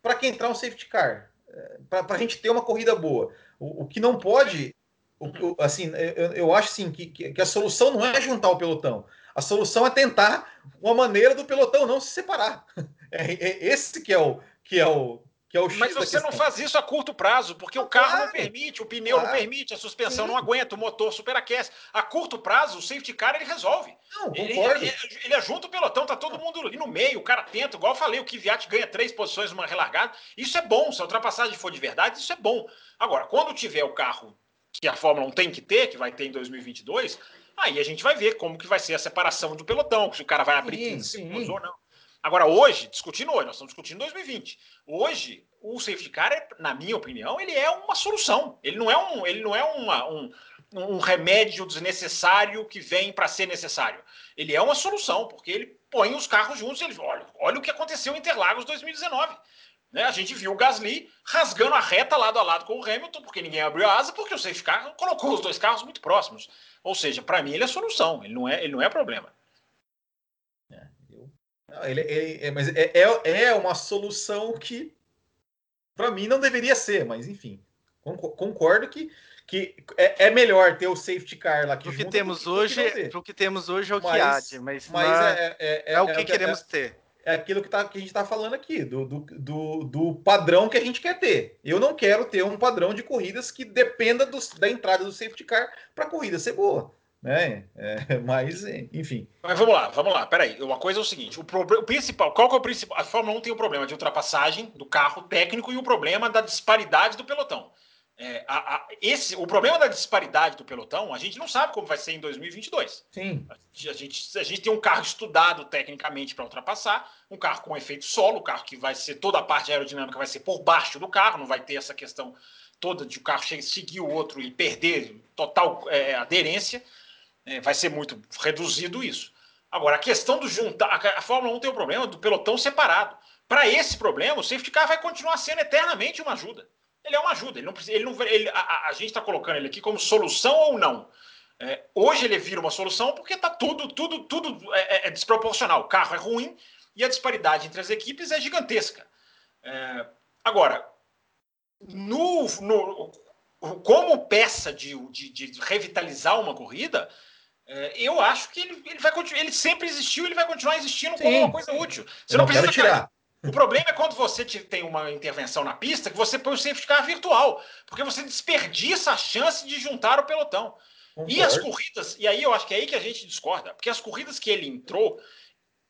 para que entrar um safety car, é, para a gente ter uma corrida boa. O, o que não pode, o, assim, eu, eu acho sim que, que a solução não é juntar o pelotão. A solução é tentar uma maneira do pelotão não se separar. É, é esse que é o que é o que é o Mas você não faz isso a curto prazo, porque o carro claro. não permite, o pneu claro. não permite, a suspensão Sim. não aguenta, o motor superaquece. A curto prazo, o safety car ele resolve. Não, ele, ele, ele ajunta o pelotão, tá todo mundo ali no meio, o cara tenta, igual eu falei, o Kvyat ganha três posições numa relargada. Isso é bom, se a ultrapassagem for de verdade, isso é bom. Agora, quando tiver o carro que a Fórmula 1 tem que ter, que vai ter em 2022, aí a gente vai ver como que vai ser a separação do pelotão, se o cara vai abrir sim, 15 segundos ou não. Agora, hoje, discutindo hoje, nós estamos discutindo 2020. Hoje, o safety car, é, na minha opinião, ele é uma solução. Ele não é um, ele não é uma, um, um remédio desnecessário que vem para ser necessário. Ele é uma solução, porque ele põe os carros juntos. Ele, olha, olha o que aconteceu em Interlagos 2019. Né? A gente viu o Gasly rasgando a reta lado a lado com o Hamilton, porque ninguém abriu a asa, porque o safety car colocou os dois carros muito próximos. Ou seja, para mim ele é solução, ele não é, ele não é problema. Ele, ele, é, mas é, é, é uma solução que, para mim, não deveria ser, mas enfim, concordo que, que é, é melhor ter o safety car lá que o que temos hoje, o que temos hoje é o mas, que há de, mas, mas é, é, é, é, o que queremos ter. É aquilo que, tá, que a gente está falando aqui, do, do, do, do, padrão que a gente quer ter. Eu não quero ter um padrão de corridas que dependa do, da entrada do safety car para a corrida ser boa né? É, mas, enfim. Mas vamos lá, vamos lá. Peraí. Uma coisa é o seguinte: o, o principal, qual que é o principal? A Fórmula 1 tem o problema de ultrapassagem do carro técnico e o problema da disparidade do pelotão. É, a, a, esse, o problema da disparidade do pelotão, a gente não sabe como vai ser em 2022. Sim. A gente, a gente tem um carro estudado tecnicamente para ultrapassar, um carro com efeito solo, um carro que vai ser toda a parte aerodinâmica vai ser por baixo do carro, não vai ter essa questão toda de o carro seguir o outro e perder total é, aderência. É, vai ser muito reduzido isso. Agora, a questão do juntar. A, a Fórmula 1 tem o problema do pelotão separado. Para esse problema, o safety car vai continuar sendo eternamente uma ajuda. Ele é uma ajuda. Ele não precisa, ele não, ele, a, a, gente está colocando ele aqui como solução ou não. É, hoje ele vira uma solução porque está tudo, tudo, tudo é, é, é, desproporcional. O carro é ruim e a disparidade entre as equipes é gigantesca. É, agora, no, no, como peça de, de, de revitalizar uma corrida, eu acho que ele, ele vai continuar, ele sempre existiu, ele vai continuar existindo Sim. como uma coisa útil. Você eu não, precisa tirar. O problema é quando você tem uma intervenção na pista que você põe o safety car virtual, porque você desperdiça a chance de juntar o pelotão. Concordo. E as corridas, e aí eu acho que é aí que a gente discorda, porque as corridas que ele entrou,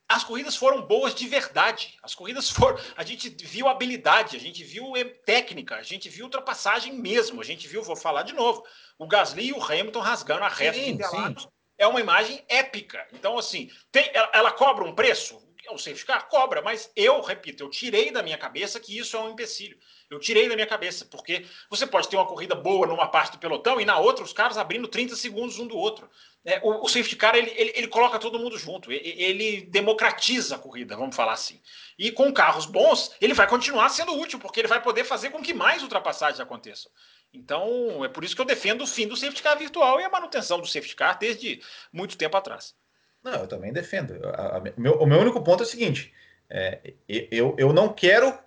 as corridas foram boas de verdade. As corridas foram. A gente viu habilidade, a gente viu técnica, a gente viu ultrapassagem mesmo. A gente viu, vou falar de novo, o Gasly e o Hamilton rasgando a reta sim, Interlagos é uma imagem épica. Então, assim, tem, ela, ela, cobra um preço? o safety car? Cobra, mas eu, repito, eu tirei da minha cabeça que isso é um empecilho. Eu tirei da minha cabeça, porque você pode ter uma corrida boa numa parte do pelotão e na outra os caras abrindo 30 segundos um do outro. É, o, o, safety car ele, ele, ele, coloca todo mundo junto, ele, ele, democratiza a corrida, vamos falar assim. E com carros bons, ele vai continuar sendo útil, porque ele vai poder fazer com que mais ultrapassagens aconteçam. Então, é por isso que eu defendo o fim do safety car virtual e a manutenção do safety car desde muito tempo atrás. Não, eu também defendo. A, a, meu, o meu único ponto é o seguinte: é, eu, eu não quero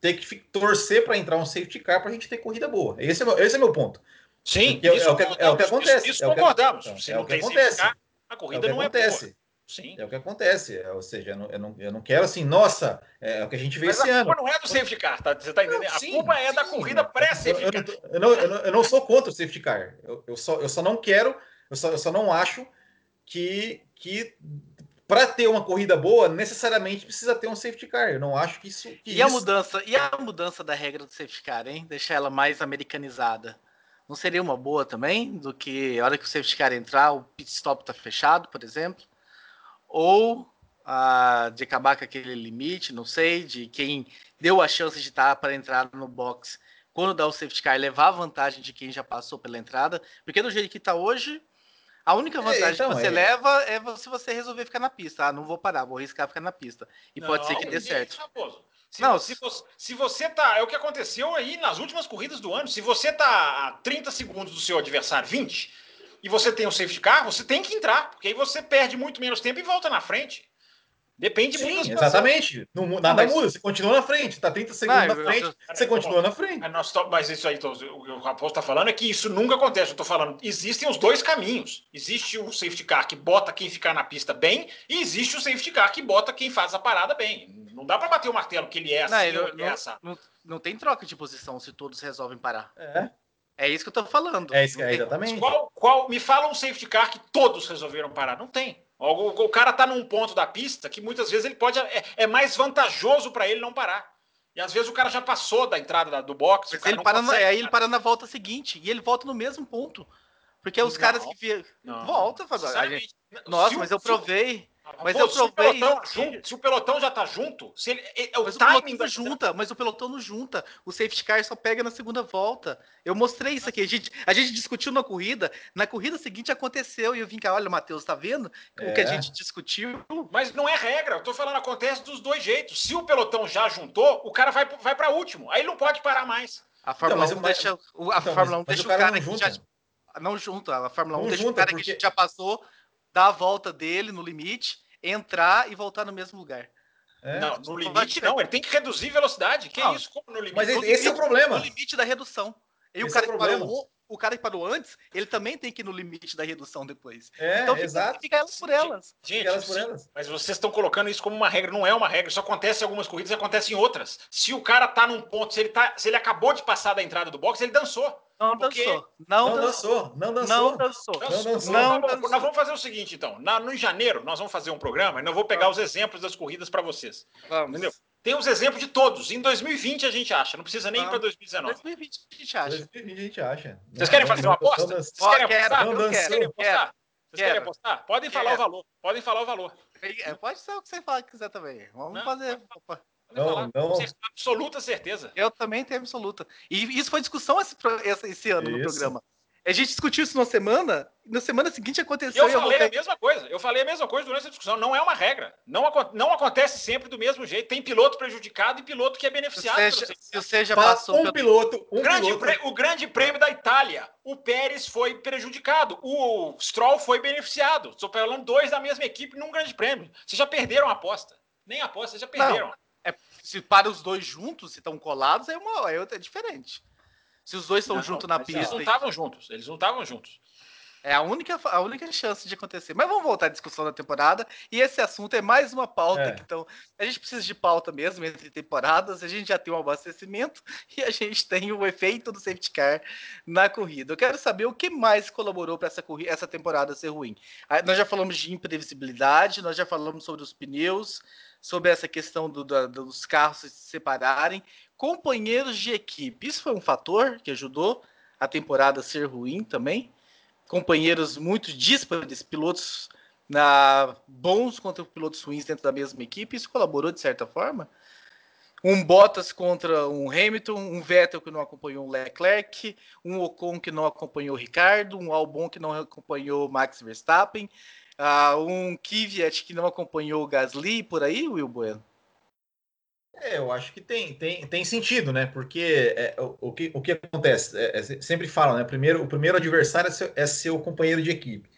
ter que torcer para entrar um safety car para a gente ter corrida boa. Esse é, meu, esse é meu ponto. Sim, é, é, o que, é o que acontece. Isso, isso é concordamos. Que, é o que acontece. Car, a corrida é não acontece. é boa. Sim. É o que acontece. É, ou seja, eu não, eu não, eu não quero assim, nossa, é, o que a gente vê Mas esse ano. A culpa não é do safety car, tá? Você tá entendendo? Não, sim, a culpa é sim, da corrida pré-safety car. Eu não, eu, não, eu não sou contra o safety car. Eu, eu, só, eu só não quero, eu só, eu só não acho que, que para ter uma corrida boa, necessariamente precisa ter um safety car. Eu não acho que isso. Que e isso... a mudança? E a mudança da regra do safety car, hein? Deixar ela mais americanizada. Não seria uma boa também? Do que a hora que o safety car entrar, o pit stop está fechado, por exemplo? Ou ah, de acabar com aquele limite, não sei, de quem deu a chance de estar para entrar no box quando dá o safety car, levar a vantagem de quem já passou pela entrada. Porque do jeito que está hoje, a única é, vantagem é, então, que você é... leva é se você resolver ficar na pista. Ah, não vou parar, vou arriscar ficar na pista. E não, pode ser que dê certo. Se, não, se, você, se você tá. É o que aconteceu aí nas últimas corridas do ano. Se você tá a 30 segundos do seu adversário, 20, e você tem um safety car, você tem que entrar, porque aí você perde muito menos tempo e volta na frente. Depende Sim, muito exatamente. Não, nada não, mas... muda, você continua na frente, tá 30 segundos não, na frente, eu, eu, você continua na frente. Mas, mas isso aí, então, o que o Raposo está falando é que isso nunca acontece. Eu estou falando, existem os dois caminhos. Existe o safety car que bota quem ficar na pista bem, e existe o safety car que bota quem faz a parada bem. Não dá para bater o martelo que ele é assim, não, ele é essa. Não, não, tem troca de posição se todos resolvem parar. É. É isso que eu estou falando. É isso, é, exatamente. Qual, qual, me fala um safety car que todos resolveram parar. Não tem. O, o cara está num ponto da pista que muitas vezes ele pode. É, é mais vantajoso para ele não parar. E às vezes o cara já passou da entrada da, do box. ele para na, aí ele para na volta seguinte e ele volta no mesmo ponto. Porque os não, caras que via... volta, Fábio. Nossa, mas eu provei. Mas Pô, eu provei. Se o, pelotão, junto, se o pelotão já tá junto, se ele, é, o mas timing o da... junta, mas o pelotão não junta. O safety car só pega na segunda volta. Eu mostrei isso aqui. A gente, a gente discutiu na corrida. Na corrida seguinte aconteceu e eu vim cá, olha, Matheus, tá vendo é. o que a é. gente discutiu? Mas não é regra. Eu tô falando acontece dos dois jeitos. Se o pelotão já juntou, o cara vai, vai para último. Aí ele não pode parar mais. A Fórmula então, 1 deixa, a então, Fórmula 1 deixa o cara, o cara que já não junta. A Fórmula 1 não deixa junta, o cara porque... que já passou dar a volta dele no limite entrar e voltar no mesmo lugar. É, não, no limite não, ele tem que reduzir velocidade. Que não, é isso? Como no limite? Mas esse, esse é o problema. No limite da redução. E esse o cara é o que parou, o cara que parou antes, ele também tem que ir no limite da redução depois. É, então fica, exato. fica elas por elas. Gente, elas por elas. mas vocês estão colocando isso como uma regra, não é uma regra, isso acontece em algumas corridas e acontece em outras. Se o cara tá num ponto, se ele, tá, se ele acabou de passar da entrada do box, ele dançou. Não porque... dançou. Não, não dançou. Não dançou. Não dançou. Não dançou. Não dançou. Nós vamos fazer o seguinte, então. Na, no em janeiro, nós vamos fazer um programa e eu vou pegar os exemplos das corridas para vocês. Vamos. Entendeu? Tem os exemplos de todos. Em 2020 a gente acha, não precisa nem ir para 2019. 2020 a gente acha. 2020 a gente acha. Vocês querem fazer uma aposta? Vocês querem apostar? Não querem apostar? Vocês querem apostar? Podem falar o valor. Podem falar o valor. É, pode ser o que você fala, quiser também. Vamos não, fazer. Não, não. Absoluta certeza. Eu também tenho absoluta. E isso foi discussão esse, esse ano isso. no programa. A gente discutiu isso na semana, na semana seguinte aconteceu. Eu falei eu a mesma coisa. Eu falei a mesma coisa durante a discussão. Não é uma regra. Não, não acontece sempre do mesmo jeito. Tem piloto prejudicado e piloto que é beneficiado. Se você já passou um pelo... piloto, um grande piloto. Pre... O Grande Prêmio da Itália, o Pérez foi prejudicado, o Stroll foi beneficiado. Estou falando dois da mesma equipe num Grande Prêmio. Vocês já perderam a aposta. Nem a aposta, vocês já perderam. Não. Se para os dois juntos, se estão colados, é uma é, é diferente. Se os dois estão juntos na pista. Eles não estavam juntos. Eles não estavam juntos. É a única, a única chance de acontecer. Mas vamos voltar à discussão da temporada. E esse assunto é mais uma pauta. É. Então, a gente precisa de pauta mesmo entre temporadas. A gente já tem um abastecimento e a gente tem o efeito do safety car na corrida. Eu quero saber o que mais colaborou para essa, essa temporada ser ruim. Nós já falamos de imprevisibilidade, nós já falamos sobre os pneus, sobre essa questão do, do, dos carros se separarem. Companheiros de equipe, isso foi um fator que ajudou a temporada a ser ruim também. Companheiros muito díspares, pilotos na bons contra pilotos ruins dentro da mesma equipe, isso colaborou de certa forma. Um Bottas contra um Hamilton, um Vettel que não acompanhou o Leclerc, um Ocon que não acompanhou o Ricardo, um Albon que não acompanhou o Max Verstappen, uh, um Kvyat que não acompanhou o Gasly, por aí, Will Bueno? É, eu acho que tem, tem, tem sentido, né? Porque é, o, que, o que acontece? É, é, sempre falam, né? Primeiro, o primeiro adversário é seu, é seu companheiro de equipe.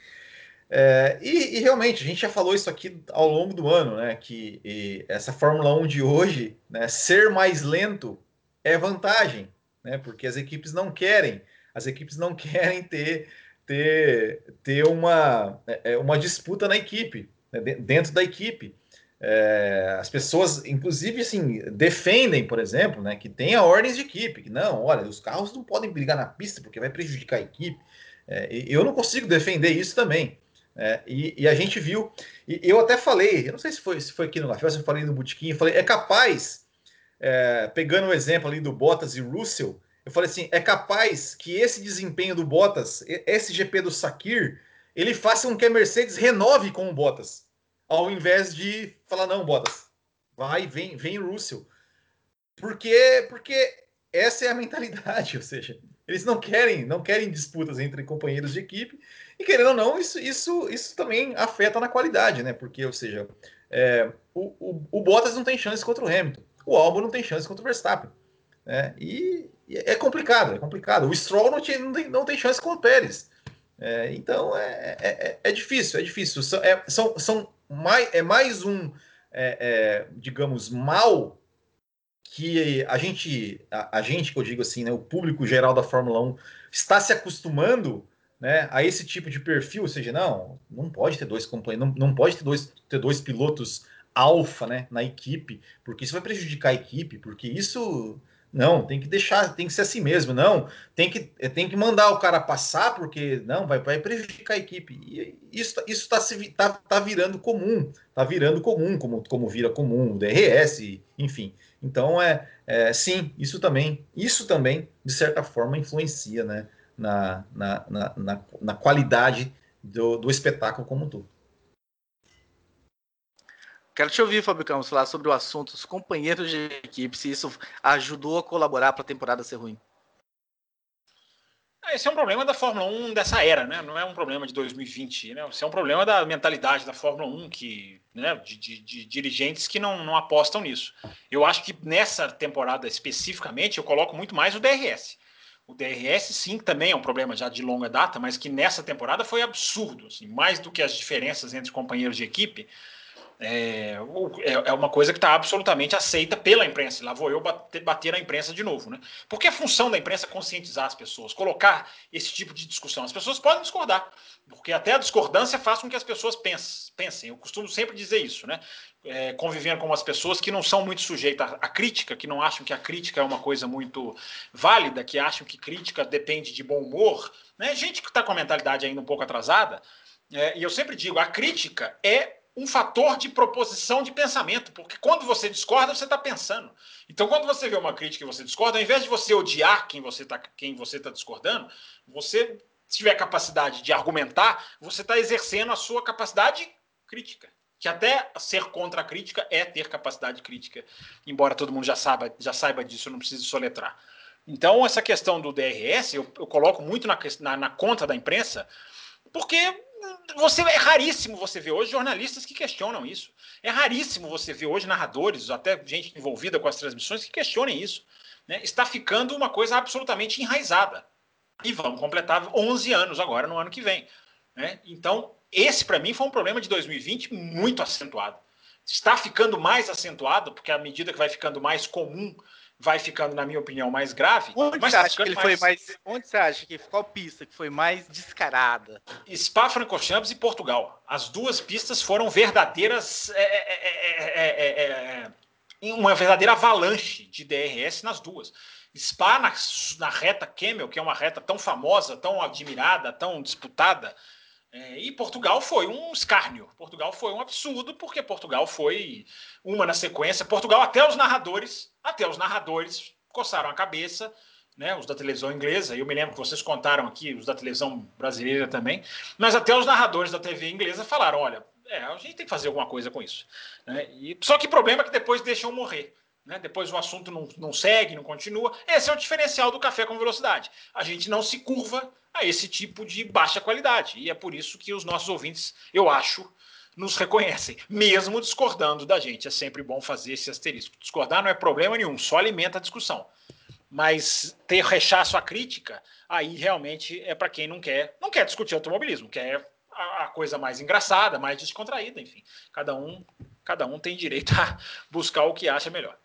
É, e, e, realmente, a gente já falou isso aqui ao longo do ano, né? Que essa Fórmula 1 de hoje, né, ser mais lento é vantagem, né? Porque as equipes não querem, as equipes não querem ter, ter, ter uma, é, é, uma disputa na equipe, né, dentro da equipe. É, as pessoas, inclusive, assim, defendem, por exemplo, né, que tenha ordens de equipe, que não, olha, os carros não podem brigar na pista porque vai prejudicar a equipe. É, eu não consigo defender isso também. É, e, e, a gente viu, e eu até falei, eu não sei se foi, se foi aqui no Café, se eu falei no Botequim, eu falei, é capaz, é, pegando o exemplo ali do Bottas e Russell, eu falei assim, é capaz que esse desempenho do Bottas, esse GP do Sakir, ele faça com que a Mercedes renove com o Bottas, ao invés de falar, não, Bottas, vai, vem, vem Russell. Porque, porque essa é a mentalidade, ou seja, eles não querem, não querem disputas entre companheiros de equipe, e querendo ou não, isso, isso, isso também afeta na qualidade, né? Porque, ou seja, é, o, o, o, Bottas não tem chance contra o Hamilton, o Albon não tem chance contra o Verstappen. Né? E, e é complicado, é complicado. O Stroll não, tinha, não, tem, não tem chance contra o Pérez. É, então é, é, é, é difícil, é difícil. São, é, são, são mais, é mais um, é, é, digamos, mal que a gente, a, a, gente que eu digo assim, né, o público geral da Fórmula 1 está se acostumando né, a esse tipo de perfil, ou seja, não, não pode ter dois companheiros, não, não pode ter dois, ter dois pilotos alfa né, na equipe, porque isso vai prejudicar a equipe, porque isso não, tem que deixar, tem que ser assim mesmo, não, tem que, tem que mandar o cara passar, porque não, vai, vai prejudicar a equipe. E isso isso tá, tá, tá virando comum, tá virando comum, como, como vira comum o DRS, enfim. Então é, é sim, isso também, isso também, de certa forma, influencia, né? na, na, na, na, na qualidade do, do espetáculo como um todo. Quero te ouvir, Fábio Campos, falar sobre o assunto, os companheiros de equipe, se isso ajudou a colaborar para a temporada ser ruim. Ah, esse é um problema da Fórmula 1 dessa era, né? Não é um problema de 2020, né? É um problema da mentalidade da Fórmula 1, que, né? de, de, de dirigentes que não, não apostam nisso. Eu acho que nessa temporada especificamente eu coloco muito mais o DRS. O DRS, sim, também é um problema já de longa data, mas que nessa temporada foi absurdo. Assim, mais do que as diferenças entre companheiros de equipe, é, é, é uma coisa que está absolutamente aceita pela imprensa. Lá vou eu bater, bater na imprensa de novo. Né? Porque a função da imprensa é conscientizar as pessoas, colocar esse tipo de discussão. As pessoas podem discordar, porque até a discordância faz com que as pessoas pensem. Eu costumo sempre dizer isso, né? é, convivendo com umas pessoas que não são muito sujeitas à, crítica, que não acham que a crítica é uma coisa muito válida, que acham que crítica depende de bom humor, né? gente que está com a mentalidade ainda um pouco atrasada. É, e eu sempre digo, a crítica é um fator de proposição de pensamento, porque quando você discorda, você está pensando. Então, quando você vê uma crítica e você discorda, ao invés de você odiar quem você está quem você tá discordando, você se tiver capacidade de argumentar, você está exercendo a sua capacidade crítica que até ser contra a crítica é ter capacidade crítica, embora todo mundo já saiba, já saiba disso, eu não preciso soletrar. Então, essa questão do DRS, eu, eu coloco muito na, na, na, conta da imprensa, porque você é raríssimo você ver hoje jornalistas que questionam isso. É raríssimo você ver hoje narradores, até gente envolvida com as transmissões, que questionem isso. Né? Está ficando uma coisa absolutamente enraizada. E vamos completar 11 anos agora, no ano que vem. Né? Então, esse, para mim, foi um problema de 2020 muito acentuado. Está ficando mais acentuado, porque à medida que vai ficando mais comum, vai ficando, na minha opinião, mais grave. Onde você acha que ele mais... foi mais. Onde você acha que qual pista que foi mais descarada? Spa Francorchamps e Portugal. As duas pistas foram verdadeiras. É, é, é, uma verdadeira avalanche de DRS nas duas. Spa na, na reta Camel, que é uma reta tão famosa, tão admirada, tão disputada, é, e Portugal foi um escárnio. Portugal foi um absurdo, porque Portugal foi uma na sequência. Portugal, até os narradores, até os narradores coçaram a cabeça né, os da televisão inglesa, eu me lembro que vocês contaram aqui, os da televisão brasileira também, mas até os narradores da TV inglesa falaram: olha, é, a gente tem que fazer alguma coisa com isso. Né? E, só que o problema é que depois deixam morrer. Né? Depois o assunto não, não segue, não continua. Esse é o diferencial do café com velocidade. A gente não se curva a esse tipo de baixa qualidade. E é por isso que os nossos ouvintes, eu acho, nos reconhecem, mesmo discordando da gente. É sempre bom fazer esse asterisco. Discordar não é problema nenhum, só alimenta a discussão. Mas ter rechaço à crítica, aí realmente é para quem não quer, não quer discutir automobilismo, quer a, coisa mais engraçada, mais descontraída, enfim. Cada um, cada um tem direito a buscar o que acha melhor.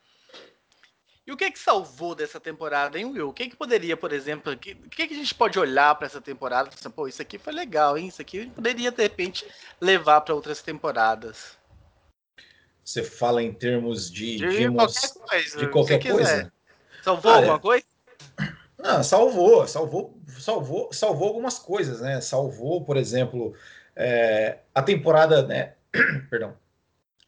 E o que é que salvou dessa temporada, hein, Will? O que, é que poderia, por exemplo, o que, que, é que a gente pode olhar para essa temporada e pô, isso aqui foi legal, hein? Isso aqui poderia, de repente, levar para outras temporadas. Você fala em termos de. De, de qualquer coisa. De qualquer coisa. Salvou ah, alguma coisa? Não, salvou, salvou, salvou, salvou algumas coisas, né? Salvou, por exemplo, é, a temporada, né? Perdão.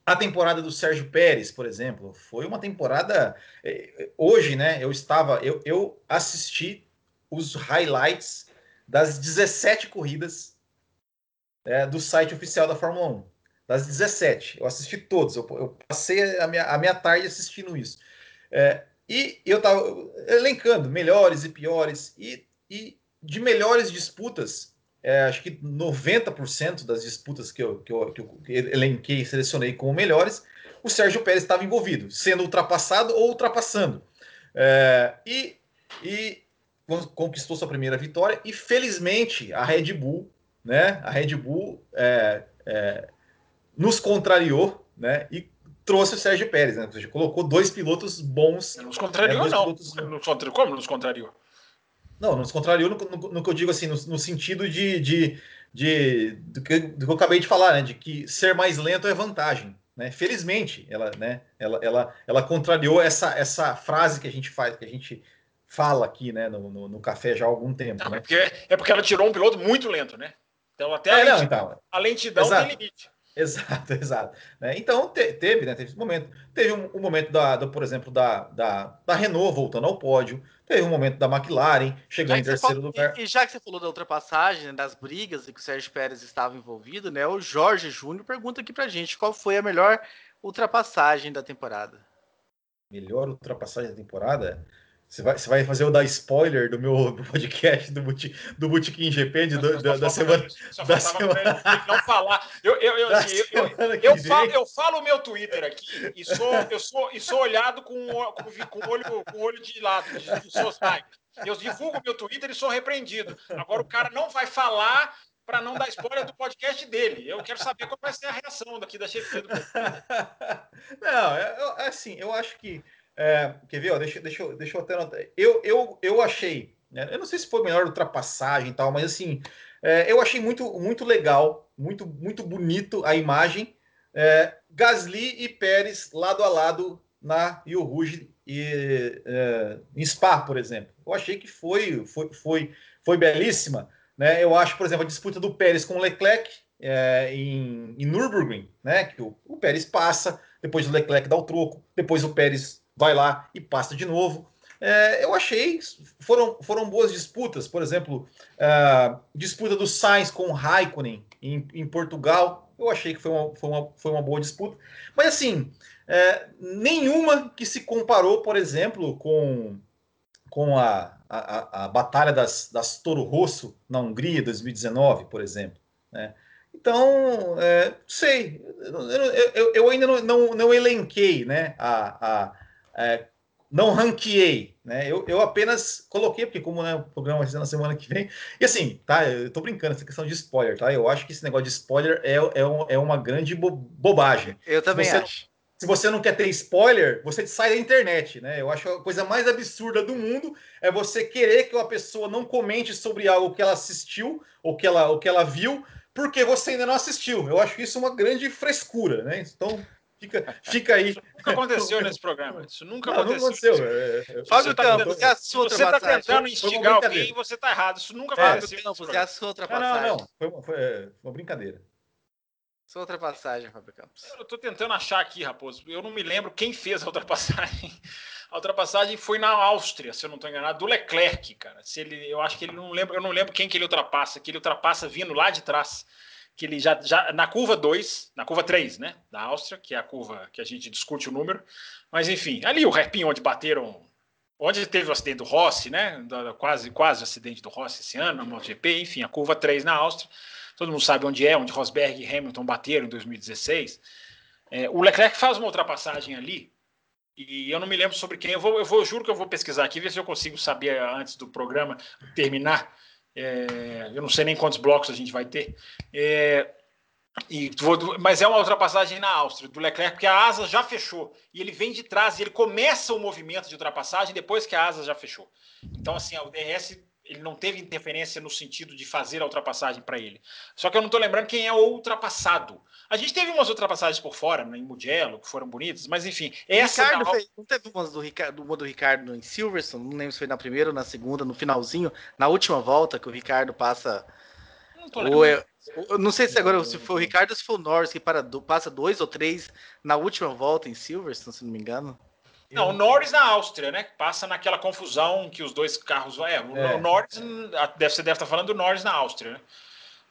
A temporada do Sérgio Pérez, por exemplo, foi uma temporada. É, hoje, né? Eu estava, eu, eu assisti os highlights das 17 corridas é, do site oficial da Fórmula 1. Das 17, eu assisti todos. Eu, eu passei a minha, a minha tarde assistindo isso. É, e eu estava elencando melhores e piores, e, e de melhores disputas, é, acho que 90% das disputas que eu, que, eu, que eu elenquei e selecionei como melhores, o Sérgio Pérez estava envolvido, sendo ultrapassado ou ultrapassando. É, e, e conquistou sua primeira vitória, e felizmente a Red Bull, né? A Red Bull é, é nos contrariou, né? E trouxe o Sérgio Pérez, né? Ou seja, colocou dois pilotos bons. Nos contrariou, né, não. Pilotos... Nos, como nos contrariou? Não, nos contrariou no, no, no que eu digo assim, no, no sentido de, de, de do, que, do, que, eu acabei de falar, né? De que ser mais lento é vantagem. Né? Felizmente, ela, né? ela, ela, ela contrariou essa, essa frase que a gente faz, que a gente fala aqui, né? No, no, no café já há algum tempo. Não, né? é, porque, é porque ela tirou um piloto muito lento, né? Então até a, é, lentidão, não, então, a lentidão tem limite. Exato, exato. Né? Então te, teve, né? Teve esse momento. Teve um, um momento da, da, por exemplo, da, da, da Renault voltando ao pódio. Teve um momento da McLaren chegando em terceiro falou, lugar. E, e, já que você falou da ultrapassagem, né, das brigas e que o Sérgio Pérez estava envolvido, né? O Jorge Júnior pergunta aqui pra gente qual foi a melhor ultrapassagem da temporada. Melhor ultrapassagem da temporada? Você vai, você vai fazer o da spoiler do meu podcast do, Buti, do Botequim GP de, do, da, da semana. Da semana... Não falar. Eu, eu, eu, assim, eu, eu, eu, falo, eu falo o meu Twitter aqui e sou, eu sou, e sou olhado com, com, com, olho, com olho de lado. Sou, eu divulgo o meu Twitter e sou repreendido. Agora o cara não vai falar para não dar spoiler do podcast dele. Eu quero saber qual vai ser a reação daqui da chefia do Não, eu, assim, eu acho que é, quer ver? Ó, deixa, deixa, deixa eu até anotar. Eu, eu, eu achei, né, eu não sei se foi melhor ultrapassagem e tal, mas assim, é, eu achei muito, muito legal, muito, muito bonito a imagem. É, Gasly e Pérez lado a lado na Rio Rouge e é, em Spa, por exemplo. Eu achei que foi, foi, foi, foi belíssima. Né? Eu acho, por exemplo, a disputa do Pérez com o Leclerc é, em, em Nürburgring, né? que o, o Pérez passa, depois o Leclerc dá o troco, depois o Pérez vai lá e passa de novo. É, eu achei foram, foram boas disputas, por exemplo, a disputa do Sainz com o Raikkonen em, em, Portugal, eu achei que foi uma, foi uma, foi uma boa disputa, mas assim, é, nenhuma que se comparou, por exemplo, com, com a, a, a Batalha das, das Toro Rosso na Hungria 2019, por exemplo. Né? Então, é, sei, eu, eu, eu ainda não, não, não, elenquei né, a, a é, não ranqueei, né? Eu, eu apenas coloquei, porque como né, o programa vai ser na semana que vem. E assim, tá? Eu tô brincando, essa questão de spoiler, tá? Eu acho que esse negócio de spoiler é, é, um, é uma grande bo bobagem. Eu também se acho. se você não quer ter spoiler, você sai da internet, né? Eu acho a coisa mais absurda do mundo é você querer que uma pessoa não comente sobre algo que ela assistiu ou que ela, ou que ela viu, porque você ainda não assistiu. Eu acho isso uma grande frescura, né? Então, Fica, fica aí. Isso nunca aconteceu nesse programa. Isso nunca não, aconteceu. Não aconteceu. É, é, Fábio tá Campos, é a sua Você está tentando instigar alguém você está errado. Isso nunca é, aconteceu. Campos, é a sua ultrapassagem. Não, não, não. Foi uma, foi é, uma brincadeira. Sua ultrapassagem, Fábio Campos. Eu estou tentando achar aqui, Raposo. Eu não me lembro quem fez a ultrapassagem. A ultrapassagem foi na Áustria, se eu não estou enganado, do Leclerc, cara. Se ele, eu acho que ele não lembra, eu não lembro quem que ele ultrapassa, que ele ultrapassa vindo lá de trás. Que ele já, já na curva 2, na curva 3, né? Da Áustria, que é a curva que a gente discute o número. Mas enfim, ali o repinho onde bateram. Onde teve o acidente do Rossi, né? Quase, quase o acidente do Rossi esse ano, na MotoGP, enfim, a curva 3 na Áustria. Todo mundo sabe onde é, onde Rosberg e Hamilton bateram em 2016. É, o Leclerc faz uma ultrapassagem ali, e eu não me lembro sobre quem. Eu vou, eu vou, juro que eu vou pesquisar aqui, ver se eu consigo saber antes do programa terminar. É, eu não sei nem quantos blocos a gente vai ter. É, e vou, mas é uma ultrapassagem na Áustria, do Leclerc, porque a asa já fechou. E ele vem de trás e ele começa o movimento de ultrapassagem depois que a asa já fechou. Então, assim, o DRS ele não teve interferência no sentido de fazer a ultrapassagem para ele. Só que eu não estou lembrando quem é o ultrapassado. A gente teve umas ultrapassagens por fora, né, em Mugello, que foram bonitas, mas enfim. Essa Ricardo fez, não teve umas do Ricardo, uma do Ricardo em Silverstone, não lembro se foi na primeira ou na segunda, no finalzinho, na última volta que o Ricardo passa. Não tô lembrando. É, não sei se agora se foi o Ricardo ou se foi o Norris que para, passa dois ou três na última volta em Silverstone, se não me engano. Não, o Norris na Áustria, né? Passa naquela confusão que os dois carros. É, o é. Norris. Deve, você deve estar falando do Norris na Áustria, né?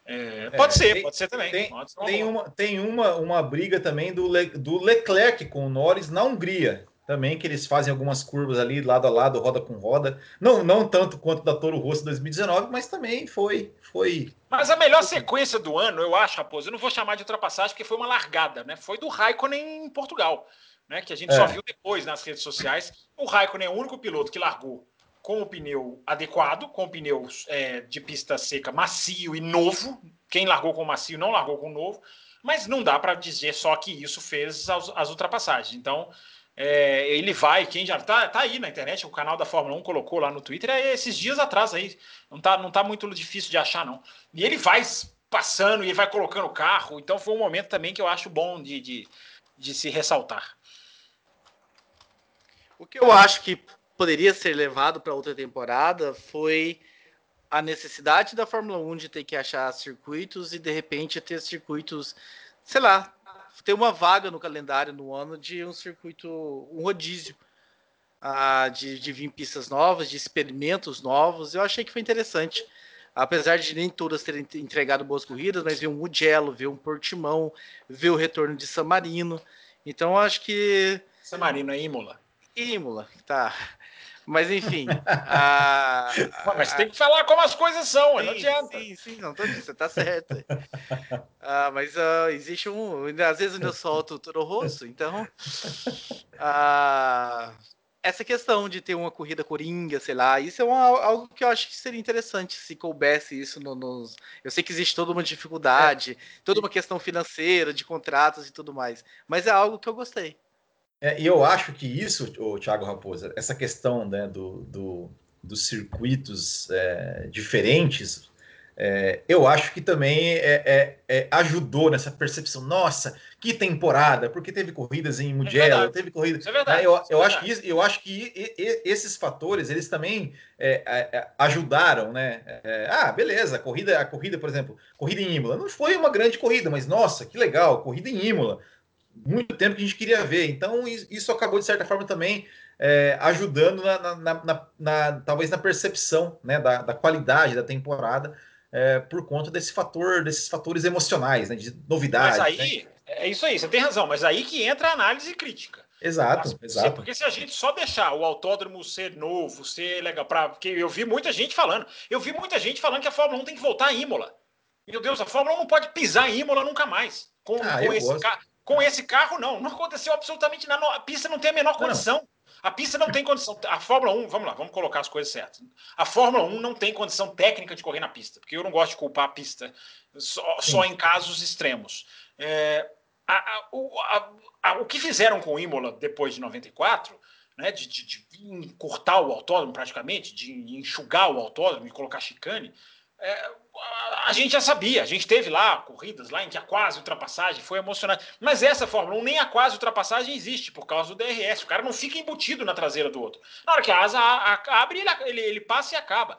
É, pode é, ser, tem, pode ser também. Tem, tem, uma, tem uma, uma briga também do, Le, do Leclerc com o Norris na Hungria. Também que eles fazem algumas curvas ali lado a lado, roda com roda. Não, não tanto quanto da Toro Rosso 2019, mas também foi, foi. Mas a melhor sequência do ano, eu acho, Raposo, eu não vou chamar de ultrapassagem porque foi uma largada, né? Foi do Raikkonen em Portugal né, que a gente é. só viu depois nas redes sociais. O Raikkonen é o único piloto que largou com o pneu adequado, com o pneu é, de pista seca macio e novo. Quem largou com macio não largou com novo, mas não dá para dizer só que isso fez as, as ultrapassagens. Então, é, ele vai, quem já tá, tá aí na internet, o canal da Fórmula 1 colocou lá no Twitter, é esses dias atrás aí, não tá, não tá muito difícil de achar, não. E ele vai passando e vai colocando o carro, então foi um momento também que eu acho bom de, de, de se ressaltar. O que eu acho que poderia ser levado para outra temporada foi a necessidade da Fórmula 1 de ter que achar circuitos e de repente ter circuitos, sei lá, ter uma vaga no calendário no ano de um circuito, um rodízio. Ah, de, de vir pistas novas, de experimentos novos, eu achei que foi interessante. Apesar de nem todas terem entregado boas corridas, mas ver um Mugello, ver um Portimão, ver o retorno de San Marino. Então, acho que. San Marino é Imola. Imola, tá. Mas enfim. a, a, mas tem que falar como as coisas são, sim, não adianta. Sim, sim, não tô dizendo, você tá certo. ah, mas uh, existe um. Às vezes eu solto o Toro Rosso, então. Uh, essa questão de ter uma corrida coringa, sei lá, isso é uma, algo que eu acho que seria interessante se coubesse isso no, nos. Eu sei que existe toda uma dificuldade, é. toda uma questão financeira, de contratos e tudo mais, mas é algo que eu gostei. É, e eu acho que isso, o Thiago Raposa, essa questão né, do, do dos circuitos é, diferentes, é, eu acho que também é, é, é, ajudou nessa percepção. Nossa, que temporada! Porque teve corridas em Mugello, teve corridas. Isso é verdade. eu, eu acho que isso, eu acho que esses fatores eles também ajudaram, né? ah, beleza, a corrida, a corrida, por exemplo, corrida em Imola não foi uma grande corrida, mas nossa, que legal, corrida em Imola muito tempo que a gente queria ver. Então, isso acabou, de certa forma, também é, ajudando na, na, na, na, talvez na percepção né, da, da qualidade da temporada é, por conta desse fator, desses fatores emocionais, né, de novidade. Mas aí, né? é isso aí, você tem razão, mas aí que entra a análise crítica. Exato, mas, exato. Porque se a gente só deixar o autódromo ser novo, ser legal, para porque eu vi muita gente falando, eu vi muita gente falando que a Fórmula 1 tem que voltar a Imola. Meu Deus, a Fórmula 1 não pode pisar em Imola nunca mais. Com, ah, com esse carro. Com esse carro, não. Não aconteceu absolutamente nada. A pista não tem a menor condição. Não. A pista não tem condição. A Fórmula 1, vamos lá, vamos colocar as coisas certas. A Fórmula 1 não tem condição técnica de correr na pista, porque eu não gosto de culpar a pista só, só em casos extremos. É, a, a, o, a, o que fizeram com o Imola depois de 94, né, de, de, de encurtar o autódromo praticamente, de enxugar o autódromo e colocar chicane, é, a gente já sabia, a gente teve lá corridas lá em que a quase ultrapassagem foi emocionante, mas essa Fórmula 1 nem a quase ultrapassagem existe por causa do DRS, o cara não fica embutido na traseira do outro. Na hora que a asa abre, ele, ele, passa e acaba.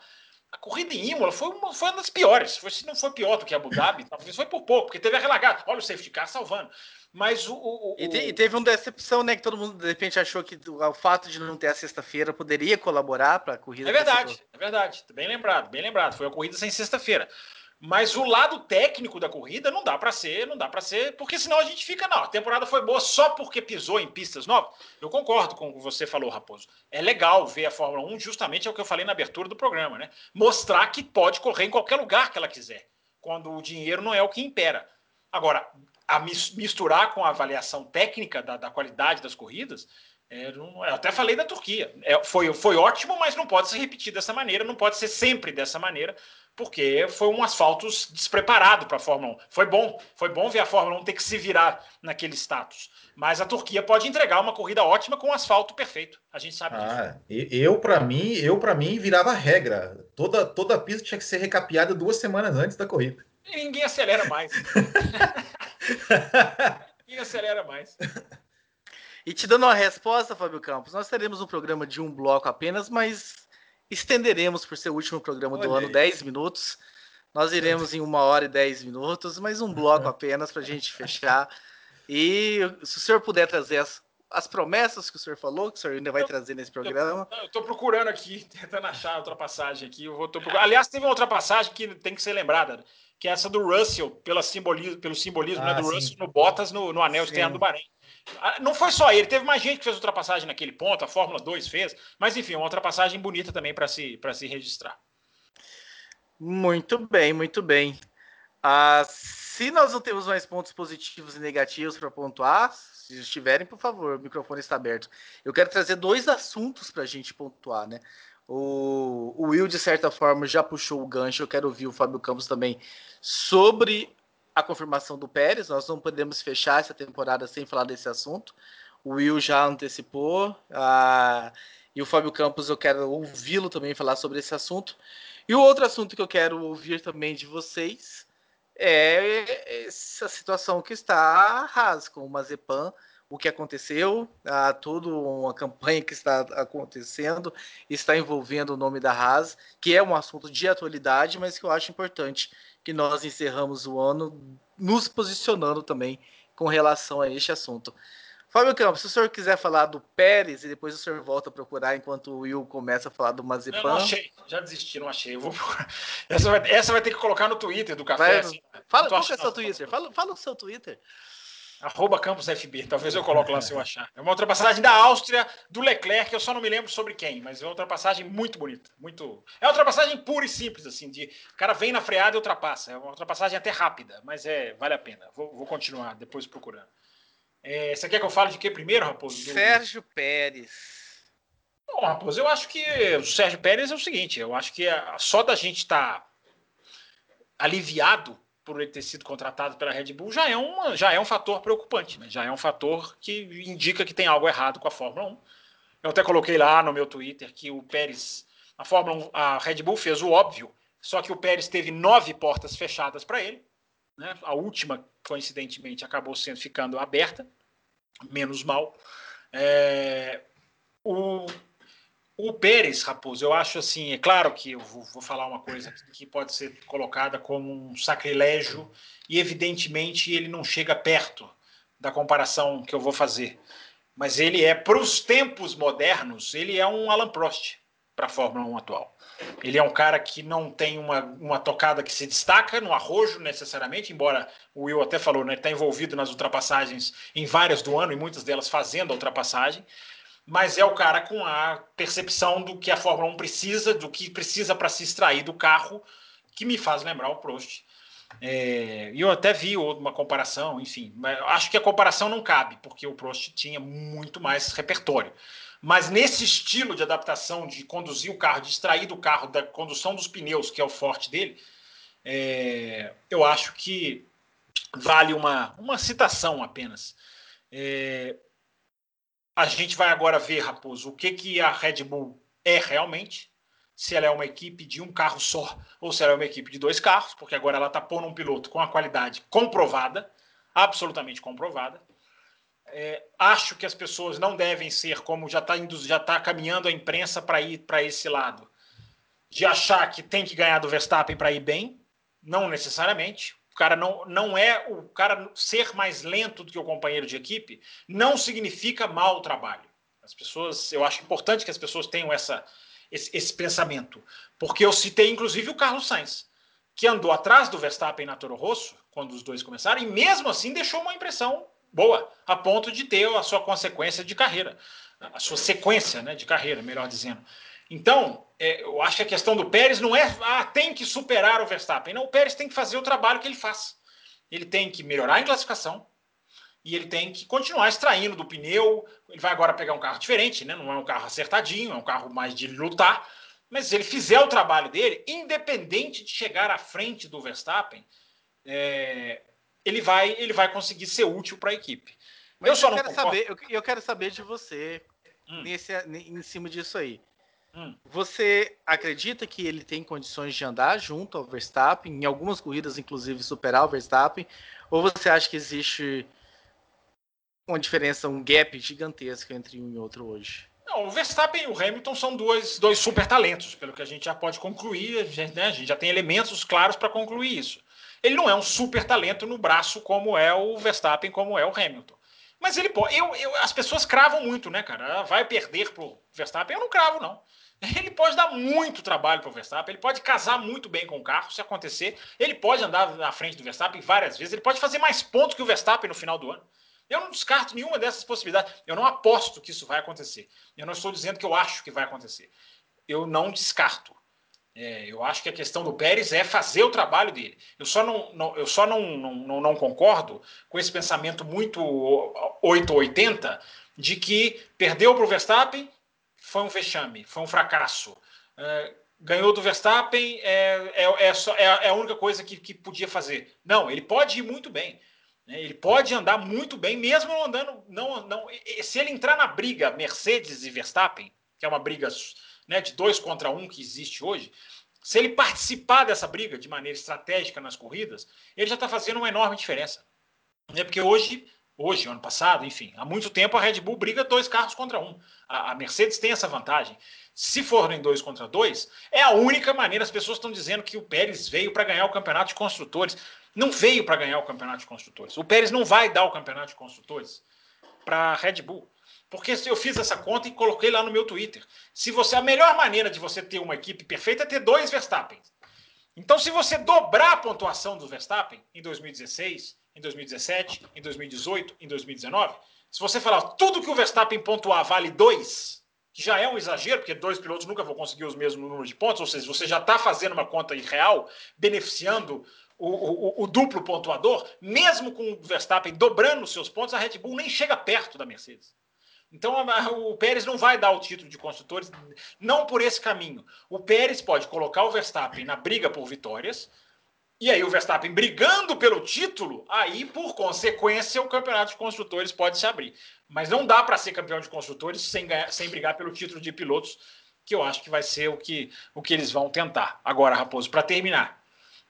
A corrida em Imola foi uma, foi uma das piores. Foi, se não foi pior do que a Abu Dhabi, talvez foi por pouco, porque teve a relargada. Olha o safety car salvando. Mas o. o, o... E, te, e, teve uma decepção, né? Que todo mundo de repente achou que o, fato de não ter a sexta-feira poderia colaborar para a corrida. É verdade, é verdade. Bem lembrado, bem lembrado. Foi a corrida sem sexta-feira. Mas o lado técnico da corrida não dá para ser, não dá para ser, porque senão a gente fica, não, a temporada foi boa só porque pisou em pistas novas. Eu concordo com o que você falou, Raposo. É legal ver a Fórmula 1, justamente é o que eu falei na abertura do programa, né? Mostrar que pode correr em qualquer lugar que ela quiser, quando o dinheiro não é o que impera. Agora, a misturar com a avaliação técnica da, da qualidade das corridas, é, não, eu até falei da Turquia. É, foi, foi ótimo, mas não pode ser repetido dessa maneira, não pode ser sempre dessa maneira, porque foi um asfalto despreparado para a Fórmula 1. Foi bom, foi bom ver a Fórmula 1 ter que se virar naquele status. Mas a Turquia pode entregar uma corrida ótima com um asfalto perfeito. A gente sabe ah, disso. Eu, para mim, eu para mim virava regra. Toda toda a pista tinha que ser recapeada duas semanas antes da corrida. E ninguém acelera mais. ninguém acelera mais. E te dando uma resposta, Fábio Campos, nós teremos um programa de um bloco apenas, mas estenderemos por ser o último programa do ano 10 minutos. Nós iremos em uma hora e 10 minutos, mas um bloco apenas para a gente fechar. E se o senhor puder trazer as, as promessas que o senhor falou, que o senhor ainda vai eu, trazer nesse programa. Eu estou procurando aqui, tentando achar a ultrapassagem aqui. Eu vou, Aliás, teve uma ultrapassagem que tem que ser lembrada, que é essa do Russell, pela simbolismo, pelo simbolismo né, ah, né, do sim. Russell no Bottas no, no anel externo do Bahrein. Ah, não foi só ele, teve mais gente que fez ultrapassagem naquele ponto, a Fórmula 2 fez, mas enfim, uma ultrapassagem bonita também para se, se registrar. Muito bem, muito bem. Ah, se nós não temos mais pontos positivos e negativos para pontuar, se estiverem, por favor, o microfone está aberto. Eu quero trazer dois assuntos para a gente pontuar, né? O, o Will, de certa forma, já puxou o gancho. Eu quero ouvir o Fábio Campos também sobre a confirmação do Pérez. Nós não podemos fechar essa temporada sem falar desse assunto. O Will já antecipou. Ah, e o Fábio Campos, eu quero ouvi-lo também falar sobre esse assunto. E o outro assunto que eu quero ouvir também de vocês é essa situação que está a Haas com o Mazepan, o que aconteceu, a toda uma campanha que está acontecendo, está envolvendo o nome da Haas, que é um assunto de atualidade, mas que eu acho importante que nós encerramos o ano nos posicionando também com relação a este assunto. Fábio Campos, se o senhor quiser falar do Pérez e depois o senhor volta a procurar enquanto o Will começa a falar do Mazepan. Eu não achei, já desisti, não achei. Vou... Essa, vai, essa vai ter que colocar no Twitter do café. Vai, assim. Fala, qual é o seu Twitter? Fala, fala o seu Twitter. Arroba Campos FB, talvez eu coloque lá se eu achar. É uma ultrapassagem da Áustria, do Leclerc, eu só não me lembro sobre quem, mas é uma ultrapassagem muito bonita. Muito... É uma ultrapassagem pura e simples, assim, de o cara vem na freada e ultrapassa. É uma ultrapassagem até rápida, mas é, vale a pena. Vou, vou continuar depois procurando. É, você quer que eu fale de quê primeiro, Raposo? Sérgio Pérez. Bom, Raposo, eu acho que o Sérgio Pérez é o seguinte, eu acho que só da gente estar tá aliviado por ele ter sido contratado pela Red Bull já é, uma, já é um fator preocupante, né? já é um fator que indica que tem algo errado com a Fórmula 1. Eu até coloquei lá no meu Twitter que o Pérez, a Fórmula 1, a Red Bull fez o óbvio, só que o Pérez teve nove portas fechadas para ele. Né? A última, coincidentemente, acabou sendo ficando aberta, menos mal. É, o, o Pérez, Raposo, eu acho assim, é claro que eu vou, vou, falar uma coisa que pode ser colocada como um sacrilégio, e evidentemente ele não chega perto da comparação que eu vou fazer. Mas ele é, para os tempos modernos, ele é um Alan Prost para a Fórmula 1 atual. Ele é um cara que não tem uma, uma tocada que se destaca no arrojo necessariamente, embora o Will até falou, né, está envolvido nas ultrapassagens em várias do ano e muitas delas fazendo a ultrapassagem mas é o cara com a percepção do que a Fórmula 1 precisa, do que precisa para se extrair do carro, que me faz lembrar o Prost. É, e eu até vi uma comparação, enfim, acho que a comparação não cabe, porque o Prost tinha muito mais repertório. Mas nesse estilo de adaptação, de conduzir o carro, de extrair do carro da condução dos pneus, que é o forte dele, é, eu acho que vale uma, uma citação apenas. É, a gente vai agora ver, Raposo, o que, que a Red Bull é realmente. Se ela é uma equipe de um carro só ou se ela é uma equipe de dois carros, porque agora ela está pondo um piloto com a qualidade comprovada, absolutamente comprovada. É, acho que as pessoas não devem ser como já está já tá caminhando a imprensa para ir para esse lado. de achar que tem que ganhar do Verstappen para ir bem, não necessariamente. O cara não, não é o cara ser mais lento do que o companheiro de equipe não significa mau trabalho. As pessoas, eu acho importante que as pessoas tenham essa, esse, esse pensamento, porque eu citei inclusive o Carlos Sainz, que andou atrás do Verstappen na Toro Rosso quando os dois começaram e mesmo assim deixou uma impressão boa, a ponto de ter a sua consequência de carreira, a sua sequência, né, de carreira, melhor dizendo. Então, é, eu acho que a questão do Pérez não é, ah, tem que superar o Verstappen. Não, o Pérez tem que fazer o trabalho que ele faz. Ele tem que melhorar em classificação e ele tem que continuar extraindo do pneu. Ele vai agora pegar um carro diferente, né? Não é um carro acertadinho, é um carro mais de lutar. Mas se ele fizer o trabalho dele, independente de chegar à frente do Verstappen, é, ele vai ele vai conseguir ser útil para a equipe. Mas eu, só não quero concordo. saber, eu, eu, quero saber de você hum. nesse, em cima disso aí. Hum. Você acredita que ele tem condições de andar junto ao Verstappen, em algumas corridas, inclusive, superar o Verstappen? Ou você acha que existe uma diferença, um gap gigantesco entre um e outro hoje? Não, o Verstappen e o Hamilton são dois, dois super talentos, pelo que a gente já pode concluir, a gente, né, a gente já tem elementos claros para concluir isso. Ele não é um super talento no braço como é o Verstappen, como é o Hamilton. Mas ele pode. Eu, eu, as pessoas cravam muito, né, cara? Ah, vai perder pro Verstappen. Eu não cravo, não. Ele pode dar muito trabalho para o Verstappen, ele pode casar muito bem com o carro, se acontecer. Ele pode andar na frente do Verstappen várias vezes, ele pode fazer mais pontos que o Verstappen no final do ano. Eu não descarto nenhuma dessas possibilidades. Eu não aposto que isso vai acontecer. Eu não estou dizendo que eu acho que vai acontecer. Eu não descarto. É, eu acho que a questão do Pérez é fazer o trabalho dele. Eu só não, não eu só não, não, não, concordo com esse pensamento muito 880 de que perdeu para o Verstappen, foi um vexame, foi um fracasso. É, ganhou do Verstappen, é, é, é, só, é, é, a única coisa que, que podia fazer. Não, ele pode ir muito bem. Né? Ele pode andar muito bem, mesmo andando. Não, não, se ele entrar na briga Mercedes e Verstappen, que é uma briga né, de dois contra um que existe hoje, se ele participar dessa briga de maneira estratégica nas corridas, ele já está fazendo uma enorme diferença. Né? Porque hoje hoje, ano passado, enfim, há muito tempo a Red Bull briga dois carros contra um. A, a, Mercedes tem essa vantagem. Se forem dois contra dois, é a única maneira. As pessoas estão dizendo que o Pérez veio para ganhar o campeonato de construtores. Não veio para ganhar o campeonato de construtores. O Pérez não vai dar o campeonato de construtores para a Red Bull. Porque eu fiz essa conta e coloquei lá no meu Twitter. Se você a melhor maneira de você ter uma equipe perfeita é ter dois Verstappen. Então, se você dobrar a pontuação do Verstappen em 2016, em 2017, em 2018, em 2019, se você falar tudo que o Verstappen pontuar vale 2, que já é um exagero, porque dois pilotos nunca vão conseguir os mesmos números de pontos, ou seja, você já está fazendo uma conta irreal, beneficiando o, o, o, duplo pontuador, mesmo com o Verstappen dobrando os seus pontos, a Red Bull nem chega perto da Mercedes. Então o Pérez não vai dar o título de construtores, não por esse caminho. O Pérez pode colocar o Verstappen na briga por vitórias, e aí o Verstappen brigando pelo título, aí por consequência o campeonato de construtores pode se abrir. Mas não dá para ser campeão de construtores sem, ganhar, sem brigar pelo título de pilotos, que eu acho que vai ser o que, o que eles vão tentar. Agora, Raposo, para terminar,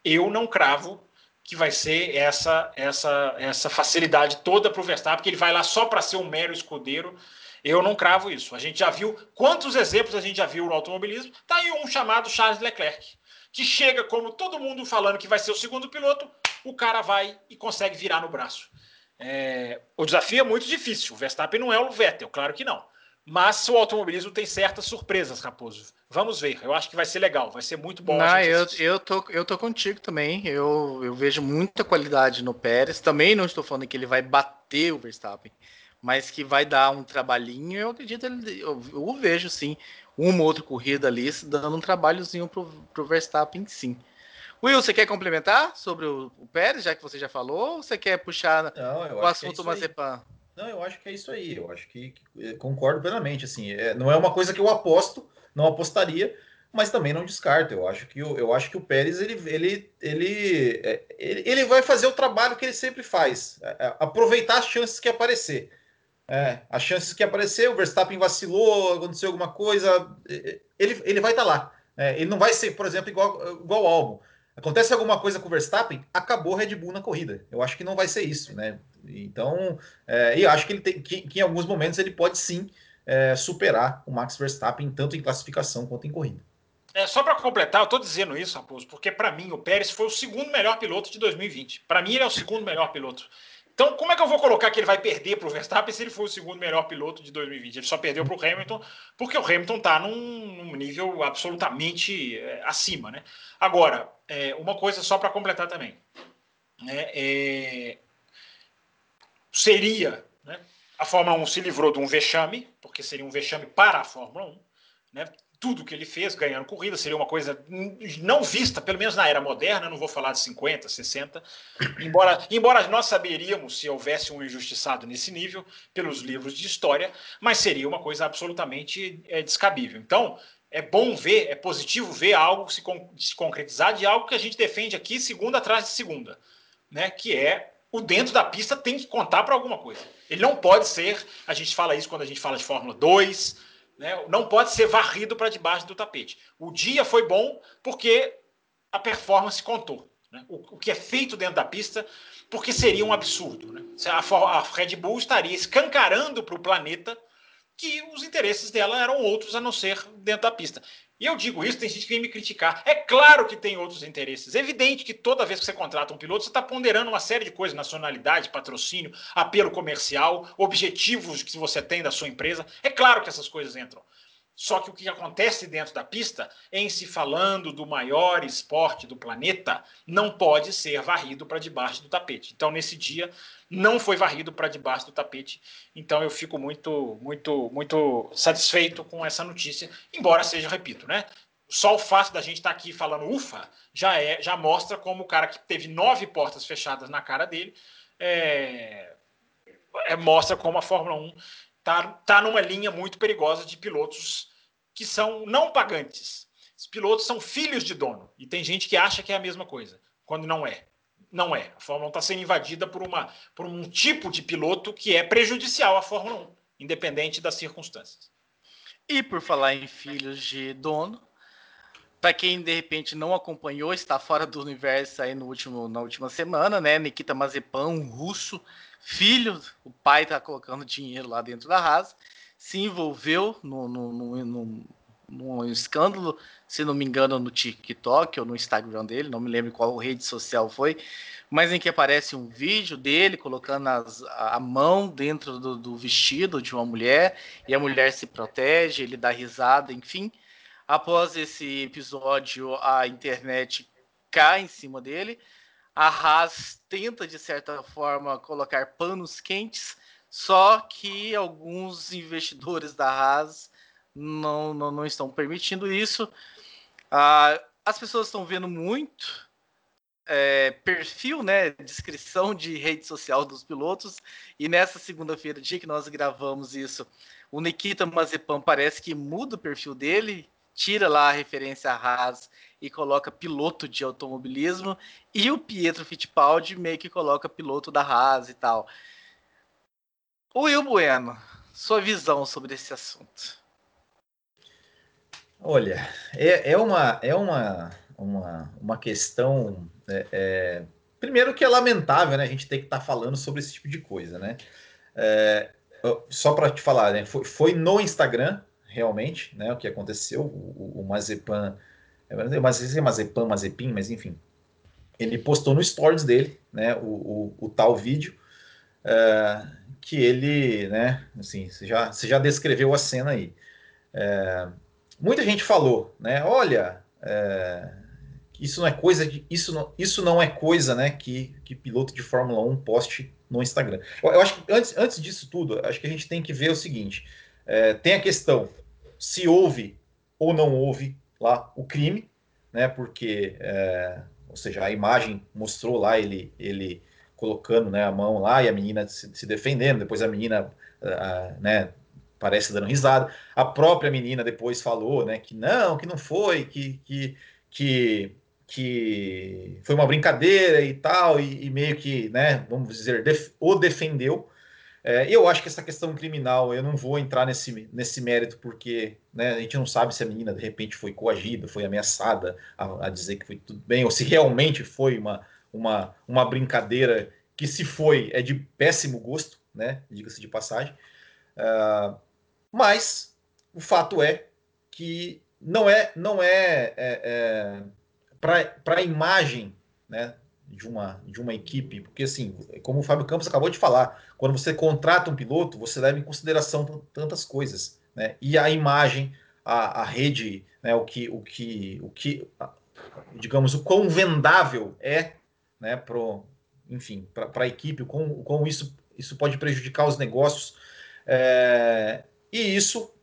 eu não cravo que vai ser essa essa essa facilidade toda para o Verstappen, que ele vai lá só para ser um mero escudeiro. Eu não cravo isso. A gente já viu quantos exemplos a gente já viu no automobilismo. Tá aí um chamado Charles Leclerc que chega como todo mundo falando que vai ser o segundo piloto, o cara vai e consegue virar no braço. É, o desafio é muito difícil. O Verstappen não é o Vettel, claro que não. Mas o automobilismo tem certas surpresas, Raposo. Vamos ver. Eu acho que vai ser legal, vai ser muito bom. Não, eu, eu, tô, eu tô contigo também. Eu, eu vejo muita qualidade no Pérez. Também não estou falando que ele vai bater o Verstappen, mas que vai dar um trabalhinho. Eu acredito, eu, eu vejo sim uma ou outra corrida ali, dando um trabalhozinho pro, pro Verstappen, sim. Will, você quer complementar sobre o, o Pérez, já que você já falou, ou você quer puxar não, o é assunto é Mazepan? Não, eu acho que é isso aí. Eu acho que, que é, concordo plenamente. Assim, é, não é uma coisa que eu aposto, não apostaria, mas também não descarto. Eu acho que, eu, eu acho que o Pérez ele, ele, ele, é, ele, ele vai fazer o trabalho que ele sempre faz, aproveitar as chances que aparecer. É, as chances que apareceu, o Verstappen vacilou, aconteceu alguma coisa, ele, ele vai estar tá lá. É, ele não vai ser, por exemplo, igual, igual o álbum. Acontece alguma coisa com o Verstappen, acabou Red Bull na corrida. Eu acho que não vai ser isso, né? Então, é, e acho que ele tem que, que, em alguns momentos ele pode sim é, superar o Max Verstappen, tanto em classificação quanto em corrida. É, só para completar, eu estou dizendo isso, Raposo, porque para mim o Pérez foi o segundo melhor piloto de 2020. Para mim, ele é o segundo melhor piloto. Então, como é que eu vou colocar que ele vai perder para o Verstappen se ele for o segundo melhor piloto de 2020? Ele só perdeu para o Hamilton, porque o Hamilton está num, num, nível absolutamente é, acima. Né? Agora, é, uma coisa só para completar também. Né? É, seria. Né? A Fórmula 1 se livrou de um vexame, porque seria um vexame para a Fórmula 1. Né? Tudo que ele fez ganhando corrida, seria uma coisa não vista, pelo menos na era moderna, não vou falar de 50, 60, embora, embora nós saberíamos se houvesse um injustiçado nesse nível pelos livros de história, mas seria uma coisa absolutamente é, descabível. Então, é bom ver, é positivo ver algo se, con se concretizar de algo que a gente defende aqui segunda atrás de segunda, né? que é o dentro da pista tem que contar para alguma coisa. Ele não pode ser, a gente fala isso quando a gente fala de Fórmula 2, né? Não pode ser varrido para debaixo do tapete. O dia foi bom porque a performance contou. Né? O, o, que é feito dentro da pista, porque seria um absurdo. Né? A, a Red Bull estaria escancarando para o planeta que os interesses dela eram outros a não ser dentro da pista. E eu digo isso, tem gente que vem me criticar. É claro que tem outros interesses. É evidente que toda vez que você contrata um piloto, você está ponderando uma série de coisas: nacionalidade, patrocínio, apelo comercial, objetivos que você tem da sua empresa. É claro que essas coisas entram. Só que o que acontece dentro da pista, em se falando do maior esporte do planeta, não pode ser varrido para debaixo do tapete. Então, nesse dia, não foi varrido para debaixo do tapete. Então, eu fico muito, muito, muito satisfeito com essa notícia, embora seja, repito, né? Só o fato da gente estar tá aqui falando ufa já é, já mostra como o cara que teve nove portas fechadas na cara dele é, é, mostra como a Fórmula 1 tá, tá numa linha muito perigosa de pilotos que são não pagantes. Os pilotos são filhos de dono. E tem gente que acha que é a mesma coisa, quando não é. Não é. A Fórmula 1 está sendo invadida por, uma, por um tipo de piloto que é prejudicial à Fórmula 1, independente das circunstâncias. E por falar em filhos de dono, para quem de repente não acompanhou, está fora do universo aí no último, na última semana, né? Nikita Mazepan, um russo, filho, o pai está colocando dinheiro lá dentro da Haas, se envolveu no, num escândalo, se não me engano, no TikTok ou no Instagram dele, não me lembro qual rede social foi, mas em que aparece um vídeo dele colocando as, a mão dentro do, do, vestido de uma mulher e a mulher se protege, ele dá risada, enfim. Após esse episódio, a internet cai em cima dele. A Haas tenta, de certa forma, colocar panos quentes, só que alguns investidores da Haas não, não, não estão permitindo isso. Ah, as pessoas estão vendo muito é, perfil, né, descrição de rede social dos pilotos. E nessa segunda-feira, dia que nós gravamos isso, o Nikita Mazepan parece que muda o perfil dele tira lá a referência a Haas e coloca piloto de automobilismo, e o Pietro Fittipaldi meio que coloca piloto da Haas e tal. O Will Bueno, sua visão sobre esse assunto. Olha, é, é, uma, é uma, uma, uma questão. É, é, primeiro que é lamentável, né? A gente ter que estar tá falando sobre esse tipo de coisa, né? É, só para te falar, né? Foi, foi no Instagram, realmente, né, o que aconteceu, o, o Mazepan, mas é Mazepan, Mazepin, mas enfim, ele postou no stories dele, né, o, o, o tal vídeo, é, que ele, né, assim, você já, você já descreveu a cena aí. É, muita gente falou, né, olha, é, isso não é coisa, de, isso não, isso não é coisa, né, que, que piloto de Fórmula 1 poste no Instagram. Eu, eu acho que antes, antes disso tudo, acho que a gente tem que ver o seguinte, é, tem a questão se houve ou não houve lá o crime, né? Porque, é, ou seja, a imagem mostrou lá ele, ele colocando né, a mão lá e a menina se, se defendendo, depois a menina, a, né? Parece dando risada. A própria menina depois falou, né? Que não, que não foi, que, que, que que foi uma brincadeira e tal, e, e meio que, né, vamos dizer, def, o defendeu. É, eu acho que essa questão criminal, eu não vou entrar nesse, nesse mérito, porque né, a gente não sabe se a menina de repente foi coagida, foi ameaçada a, a dizer que foi tudo bem, ou se realmente foi uma, uma, uma brincadeira que, se foi, é de péssimo gosto, né? Diga-se de passagem. Uh, mas o fato é que não é, não é, é, é para a imagem né, de, uma, de uma equipe, porque assim, como o Fábio Campos acabou de falar, quando você contrata um piloto, você leva em consideração tantas coisas, né? E a imagem, a, a rede, né, o que, o que, o que, digamos, o quão vendável é, né, pro, enfim, para a equipe, o quão isso, isso pode prejudicar os negócios. É, e isso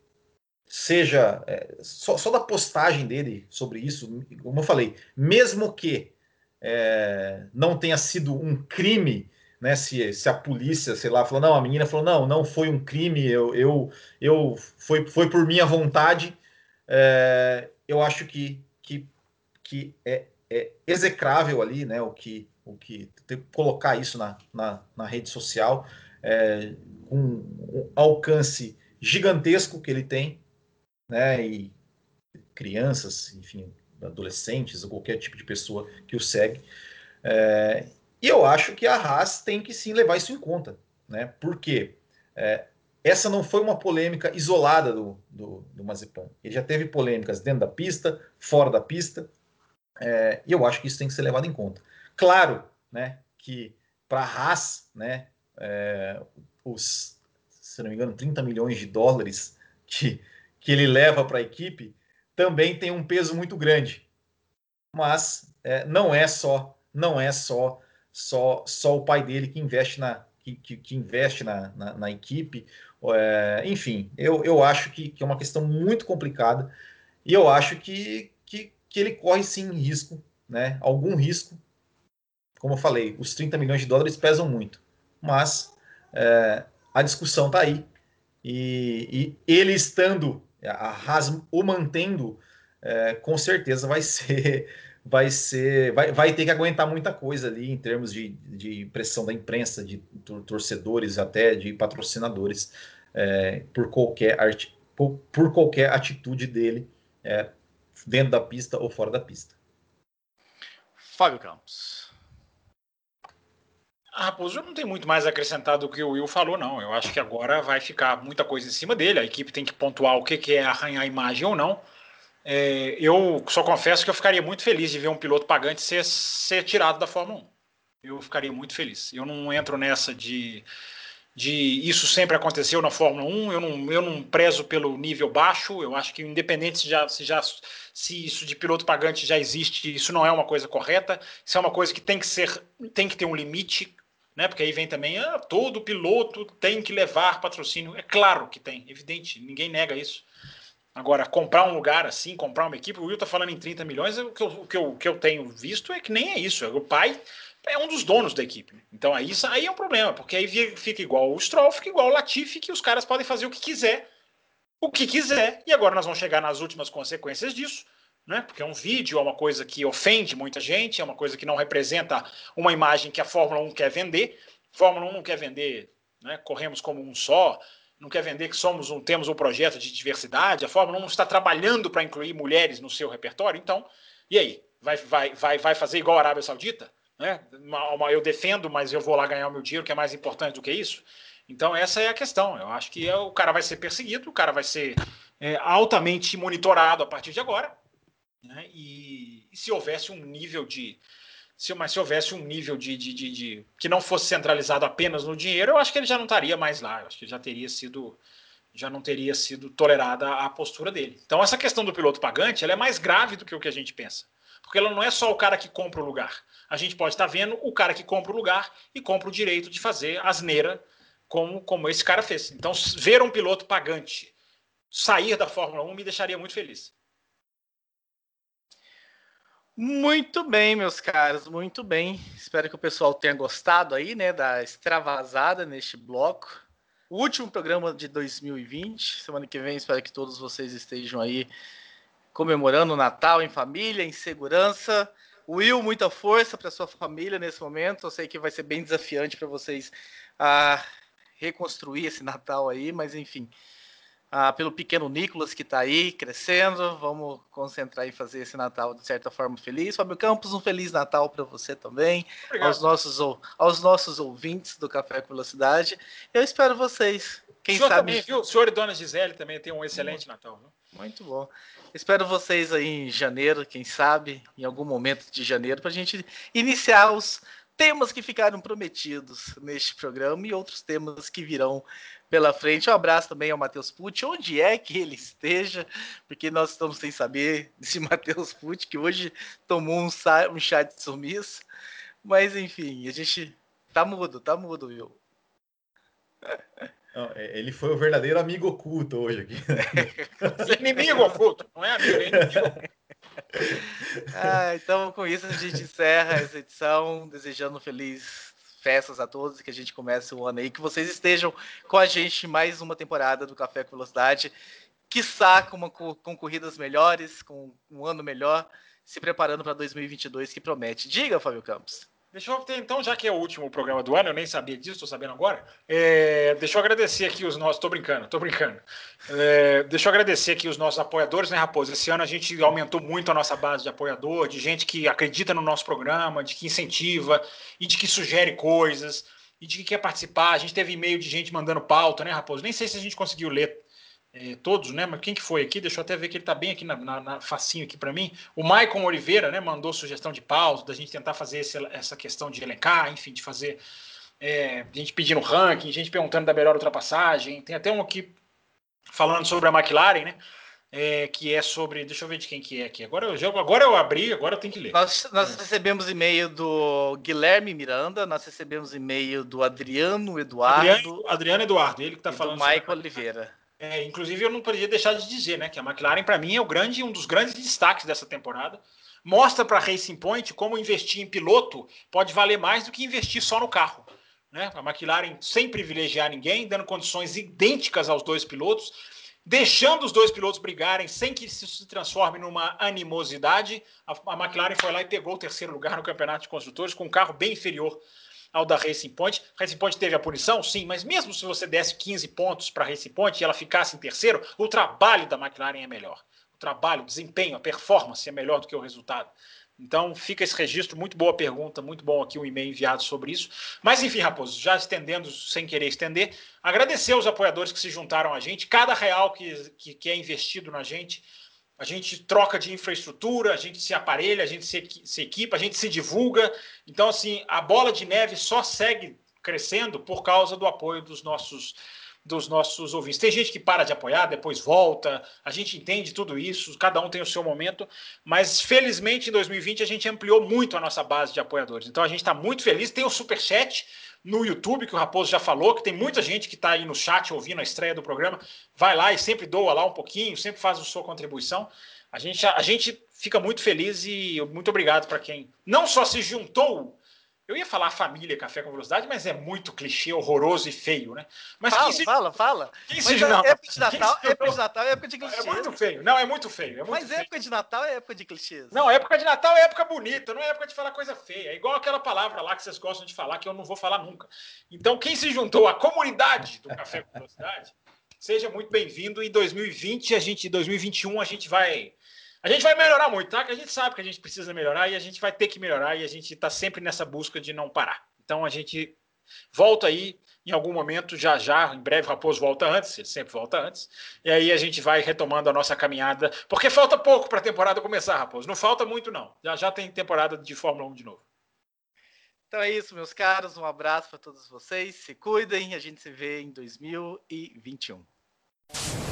seja é, só, só, da postagem dele sobre isso, como eu falei, mesmo que é, não tenha sido um crime, né? Se, se a polícia, sei lá, falou, não, a menina falou, não, não foi um crime, eu, eu, eu foi, foi por minha vontade, é, eu acho que, que, que é, é execrável ali, né? O que, o que colocar isso na, na, na rede social, é, com um alcance gigantesco que ele tem, né? E crianças, enfim, adolescentes ou qualquer tipo de pessoa que o segue. É, e eu acho que a Haas tem que sim levar isso em conta, né? Porque é, essa não foi uma polêmica isolada do, do, do Mazepin. Ele já teve polêmicas dentro da pista, fora da pista, é, e eu acho que isso tem que ser levado em conta. Claro, né, que para a Haas, né, é, os, se não me engano, 30 milhões de dólares que que ele leva para a equipe também tem um peso muito grande. Mas é, não é só não é só só só o pai dele que investe na que, que, que investe na, na, na equipe. É, enfim, eu, eu acho que, que, é uma questão muito complicada e eu acho que, que, que ele corre sim risco, né? Algum risco. Como eu falei, os 30 milhões de dólares pesam muito, mas é, a discussão está aí. E, e ele estando a Haas o mantendo, é, com certeza vai ser, vai ser, vai, vai ter que aguentar muita coisa ali em termos de, de pressão da imprensa, de torcedores, até de patrocinadores, é, por qualquer arte, por, por, qualquer atitude dele é, dentro da pista ou fora da pista. Fábio Campos. Ah, Raposo não tem muito mais acrescentado do que o Will falou, não. Eu acho que agora vai ficar muita coisa em cima dele. A equipe tem que pontuar o que, que é arranhar a imagem ou não. É, eu só confesso que eu ficaria muito feliz de ver um piloto pagante ser, ser tirado da Fórmula 1. Eu ficaria muito feliz. Eu não entro nessa de, de isso sempre aconteceu na Fórmula 1. Eu não, eu não prezo pelo nível baixo. Eu acho que independente se já, se já se isso de piloto pagante já existe, isso não é uma coisa correta. Isso é uma coisa que tem que ser, tem que ter um limite né? Porque aí vem também, ah, todo piloto tem que levar patrocínio. É claro que tem, evidente, ninguém nega isso. Agora, comprar um lugar assim, comprar uma equipe, o Will tá falando em 30 milhões, o que eu, o que eu, o que eu tenho visto é que nem é isso. O pai é um dos donos da equipe. Então aí, aí é um problema, porque aí fica igual o Stroll, fica igual o Latifi, que os caras podem fazer o que quiser, o que quiser, e agora nós vamos chegar nas últimas consequências disso né? Porque é um vídeo, é uma coisa que ofende muita gente, é uma coisa que não representa uma imagem que a Fórmula 1 quer vender. Fórmula 1 não quer vender, né? corremos como um só, não quer vender que somos um, temos um projeto de diversidade. A Fórmula 1 está trabalhando para incluir mulheres no seu repertório. Então, e aí? Vai, vai, vai, vai fazer igual a Arábia Saudita? Né? Eu defendo, mas eu vou lá ganhar o meu dinheiro, que é mais importante do que isso. Então, essa é a questão. Eu acho que é, o cara vai ser perseguido, o cara vai ser é, altamente monitorado a partir de agora. Né? E, e, se houvesse um nível de. Se, mas se houvesse um nível de, de, de, de, que não fosse centralizado apenas no dinheiro, eu acho que ele já não estaria mais lá. Eu acho que já teria sido. Já não teria sido tolerada a postura dele. Então, essa questão do piloto pagante ela é mais grave do que o que a gente pensa. Porque ela não é só o cara que compra o lugar. A gente pode estar vendo o cara que compra o lugar e compra o direito de fazer asneira como, como esse cara fez. Então, ver um piloto pagante sair da Fórmula 1 me deixaria muito feliz. Muito bem, meus caros, muito bem. Espero que o pessoal tenha gostado aí, né, da extravasada neste bloco. O último programa de 2020. Semana que vem, espero que todos vocês estejam aí comemorando o Natal em família, em segurança. Will, muita força para sua família nesse momento. Eu sei que vai ser bem desafiante para vocês ah, reconstruir esse Natal aí, mas enfim, ah, pelo pequeno Nicolas que está aí crescendo. Vamos concentrar em fazer esse Natal de certa forma feliz. Fábio Campos, um feliz Natal para você também, aos nossos, aos nossos ouvintes do Café com Velocidade. Eu espero vocês Quem o senhor sabe. também, viu? O senhor e Dona Gisele também tem um excelente Natal. Viu? Muito bom. Espero vocês aí em janeiro, quem sabe, em algum momento de janeiro, para a gente iniciar os temas que ficaram prometidos neste programa e outros temas que virão pela frente. Um abraço também ao Matheus Pucci, onde é que ele esteja, porque nós estamos sem saber desse Matheus Pucci, que hoje tomou um, um chá de sumiço. Mas enfim, a gente tá mudo, tá mudo, viu? Não, é, ele foi o verdadeiro amigo oculto hoje aqui. inimigo oculto, não é amigo, é inimigo ah, então, com isso, a gente encerra essa edição, desejando feliz festas a todos e que a gente comece o ano aí, que vocês estejam com a gente mais uma temporada do Café com Velocidade, quiçá com, uma, com corridas melhores, com um ano melhor, se preparando para 2022 que promete. Diga, Fábio Campos. Deixa eu ter, então, já que é o último programa do ano, eu nem sabia disso, estou sabendo agora. É, deixa eu agradecer aqui os nossos. Tô brincando, tô brincando. É, deixa eu agradecer aqui os nossos apoiadores, né, Raposo? Esse ano a gente aumentou muito a nossa base de apoiador, de gente que acredita no nosso programa, de que incentiva e de que sugere coisas e de que quer participar. A gente teve e-mail de gente mandando pauta, né, Raposo? Nem sei se a gente conseguiu ler é, todos, né? Mas quem que foi aqui? Deixa eu até ver que ele está bem aqui na, na, na, facinho aqui para mim. O Maicon Oliveira, né? Mandou sugestão de pausa, da gente tentar fazer esse, essa questão de elencar, enfim, de fazer é, gente pedindo ranking, gente perguntando da melhor ultrapassagem. Tem até um aqui falando sobre a McLaren, né? É, que é sobre. Deixa eu ver de quem que é aqui. Agora eu, jogo, agora eu abri, agora eu tenho que ler. Nós, nós recebemos e-mail do Guilherme Miranda, nós recebemos e-mail do Adriano Eduardo. Adriano, Adriano Eduardo, ele que está falando. Do Michael Oliveira. É, inclusive, eu não poderia deixar de dizer, né, que a McLaren, para mim, é o grande, um dos grandes destaques dessa temporada. Mostra para a Racing Point como investir em piloto pode valer mais do que investir só no carro. Né? A McLaren sem privilegiar ninguém, dando condições idênticas aos dois pilotos, deixando os dois pilotos brigarem sem que isso se transforme numa animosidade. A, a McLaren foi lá e pegou o terceiro lugar no campeonato de construtores com um carro bem inferior ao da Racing Point. Racing Point teve a punição, sim, mas mesmo se você desse 15 pontos para a Racing Point e ela ficasse em terceiro, o trabalho da McLaren é melhor. O trabalho, o desempenho, a performance é melhor do que o resultado. Então fica esse registro, muito boa pergunta, muito bom aqui o um e-mail enviado sobre isso. Mas enfim, Raposo, já estendendo, sem querer estender, agradecer aos apoiadores que se juntaram a gente, cada real que, que, que é investido na gente a gente troca de infraestrutura, a gente se aparelha, a gente se, se equipa, a gente se divulga. Então, assim, a bola de neve só segue crescendo por causa do apoio dos nossos dos nossos ouvintes. Tem gente que para de apoiar, depois volta, a gente entende tudo isso, cada um tem o seu momento, mas felizmente em 2020 a gente ampliou muito a nossa base de apoiadores. Então a gente está muito feliz. Tem o super chat no YouTube, que o Raposo já falou, que tem muita gente que está aí no chat ouvindo a estreia do programa. Vai lá e sempre doa lá um pouquinho, sempre faz a sua contribuição. A gente, a, gente fica muito feliz e muito obrigado para quem não só se juntou eu ia falar família Café com Velocidade, mas é muito clichê, horroroso e feio, né? Mas fala, se... fala, fala. Quem se... não, época de Natal, época de Natal é época de clichês. É muito feio. Não, é muito feio. É muito mas feio. época de Natal é época de clichês. Não, época de Natal é época bonita, não é época de falar coisa feia. É igual aquela palavra lá que vocês gostam de falar, que eu não vou falar nunca. Então, quem se juntou à comunidade do Café com Velocidade, seja muito bem-vindo. Em 2020, a gente, 2021, a gente vai a gente vai melhorar muito, tá? Que a gente sabe que a gente precisa melhorar e a gente vai ter que melhorar e a gente está sempre nessa busca de não parar. Então a gente volta aí em algum momento, já já, em breve, Raposo volta antes, ele sempre volta antes, e aí a gente vai retomando a nossa caminhada, porque falta pouco para a temporada começar, Raposo. Não falta muito, não. Já já tem temporada de Fórmula 1 de novo. Então é isso, meus caros. Um abraço para todos vocês. Se cuidem. A gente se vê em 2021.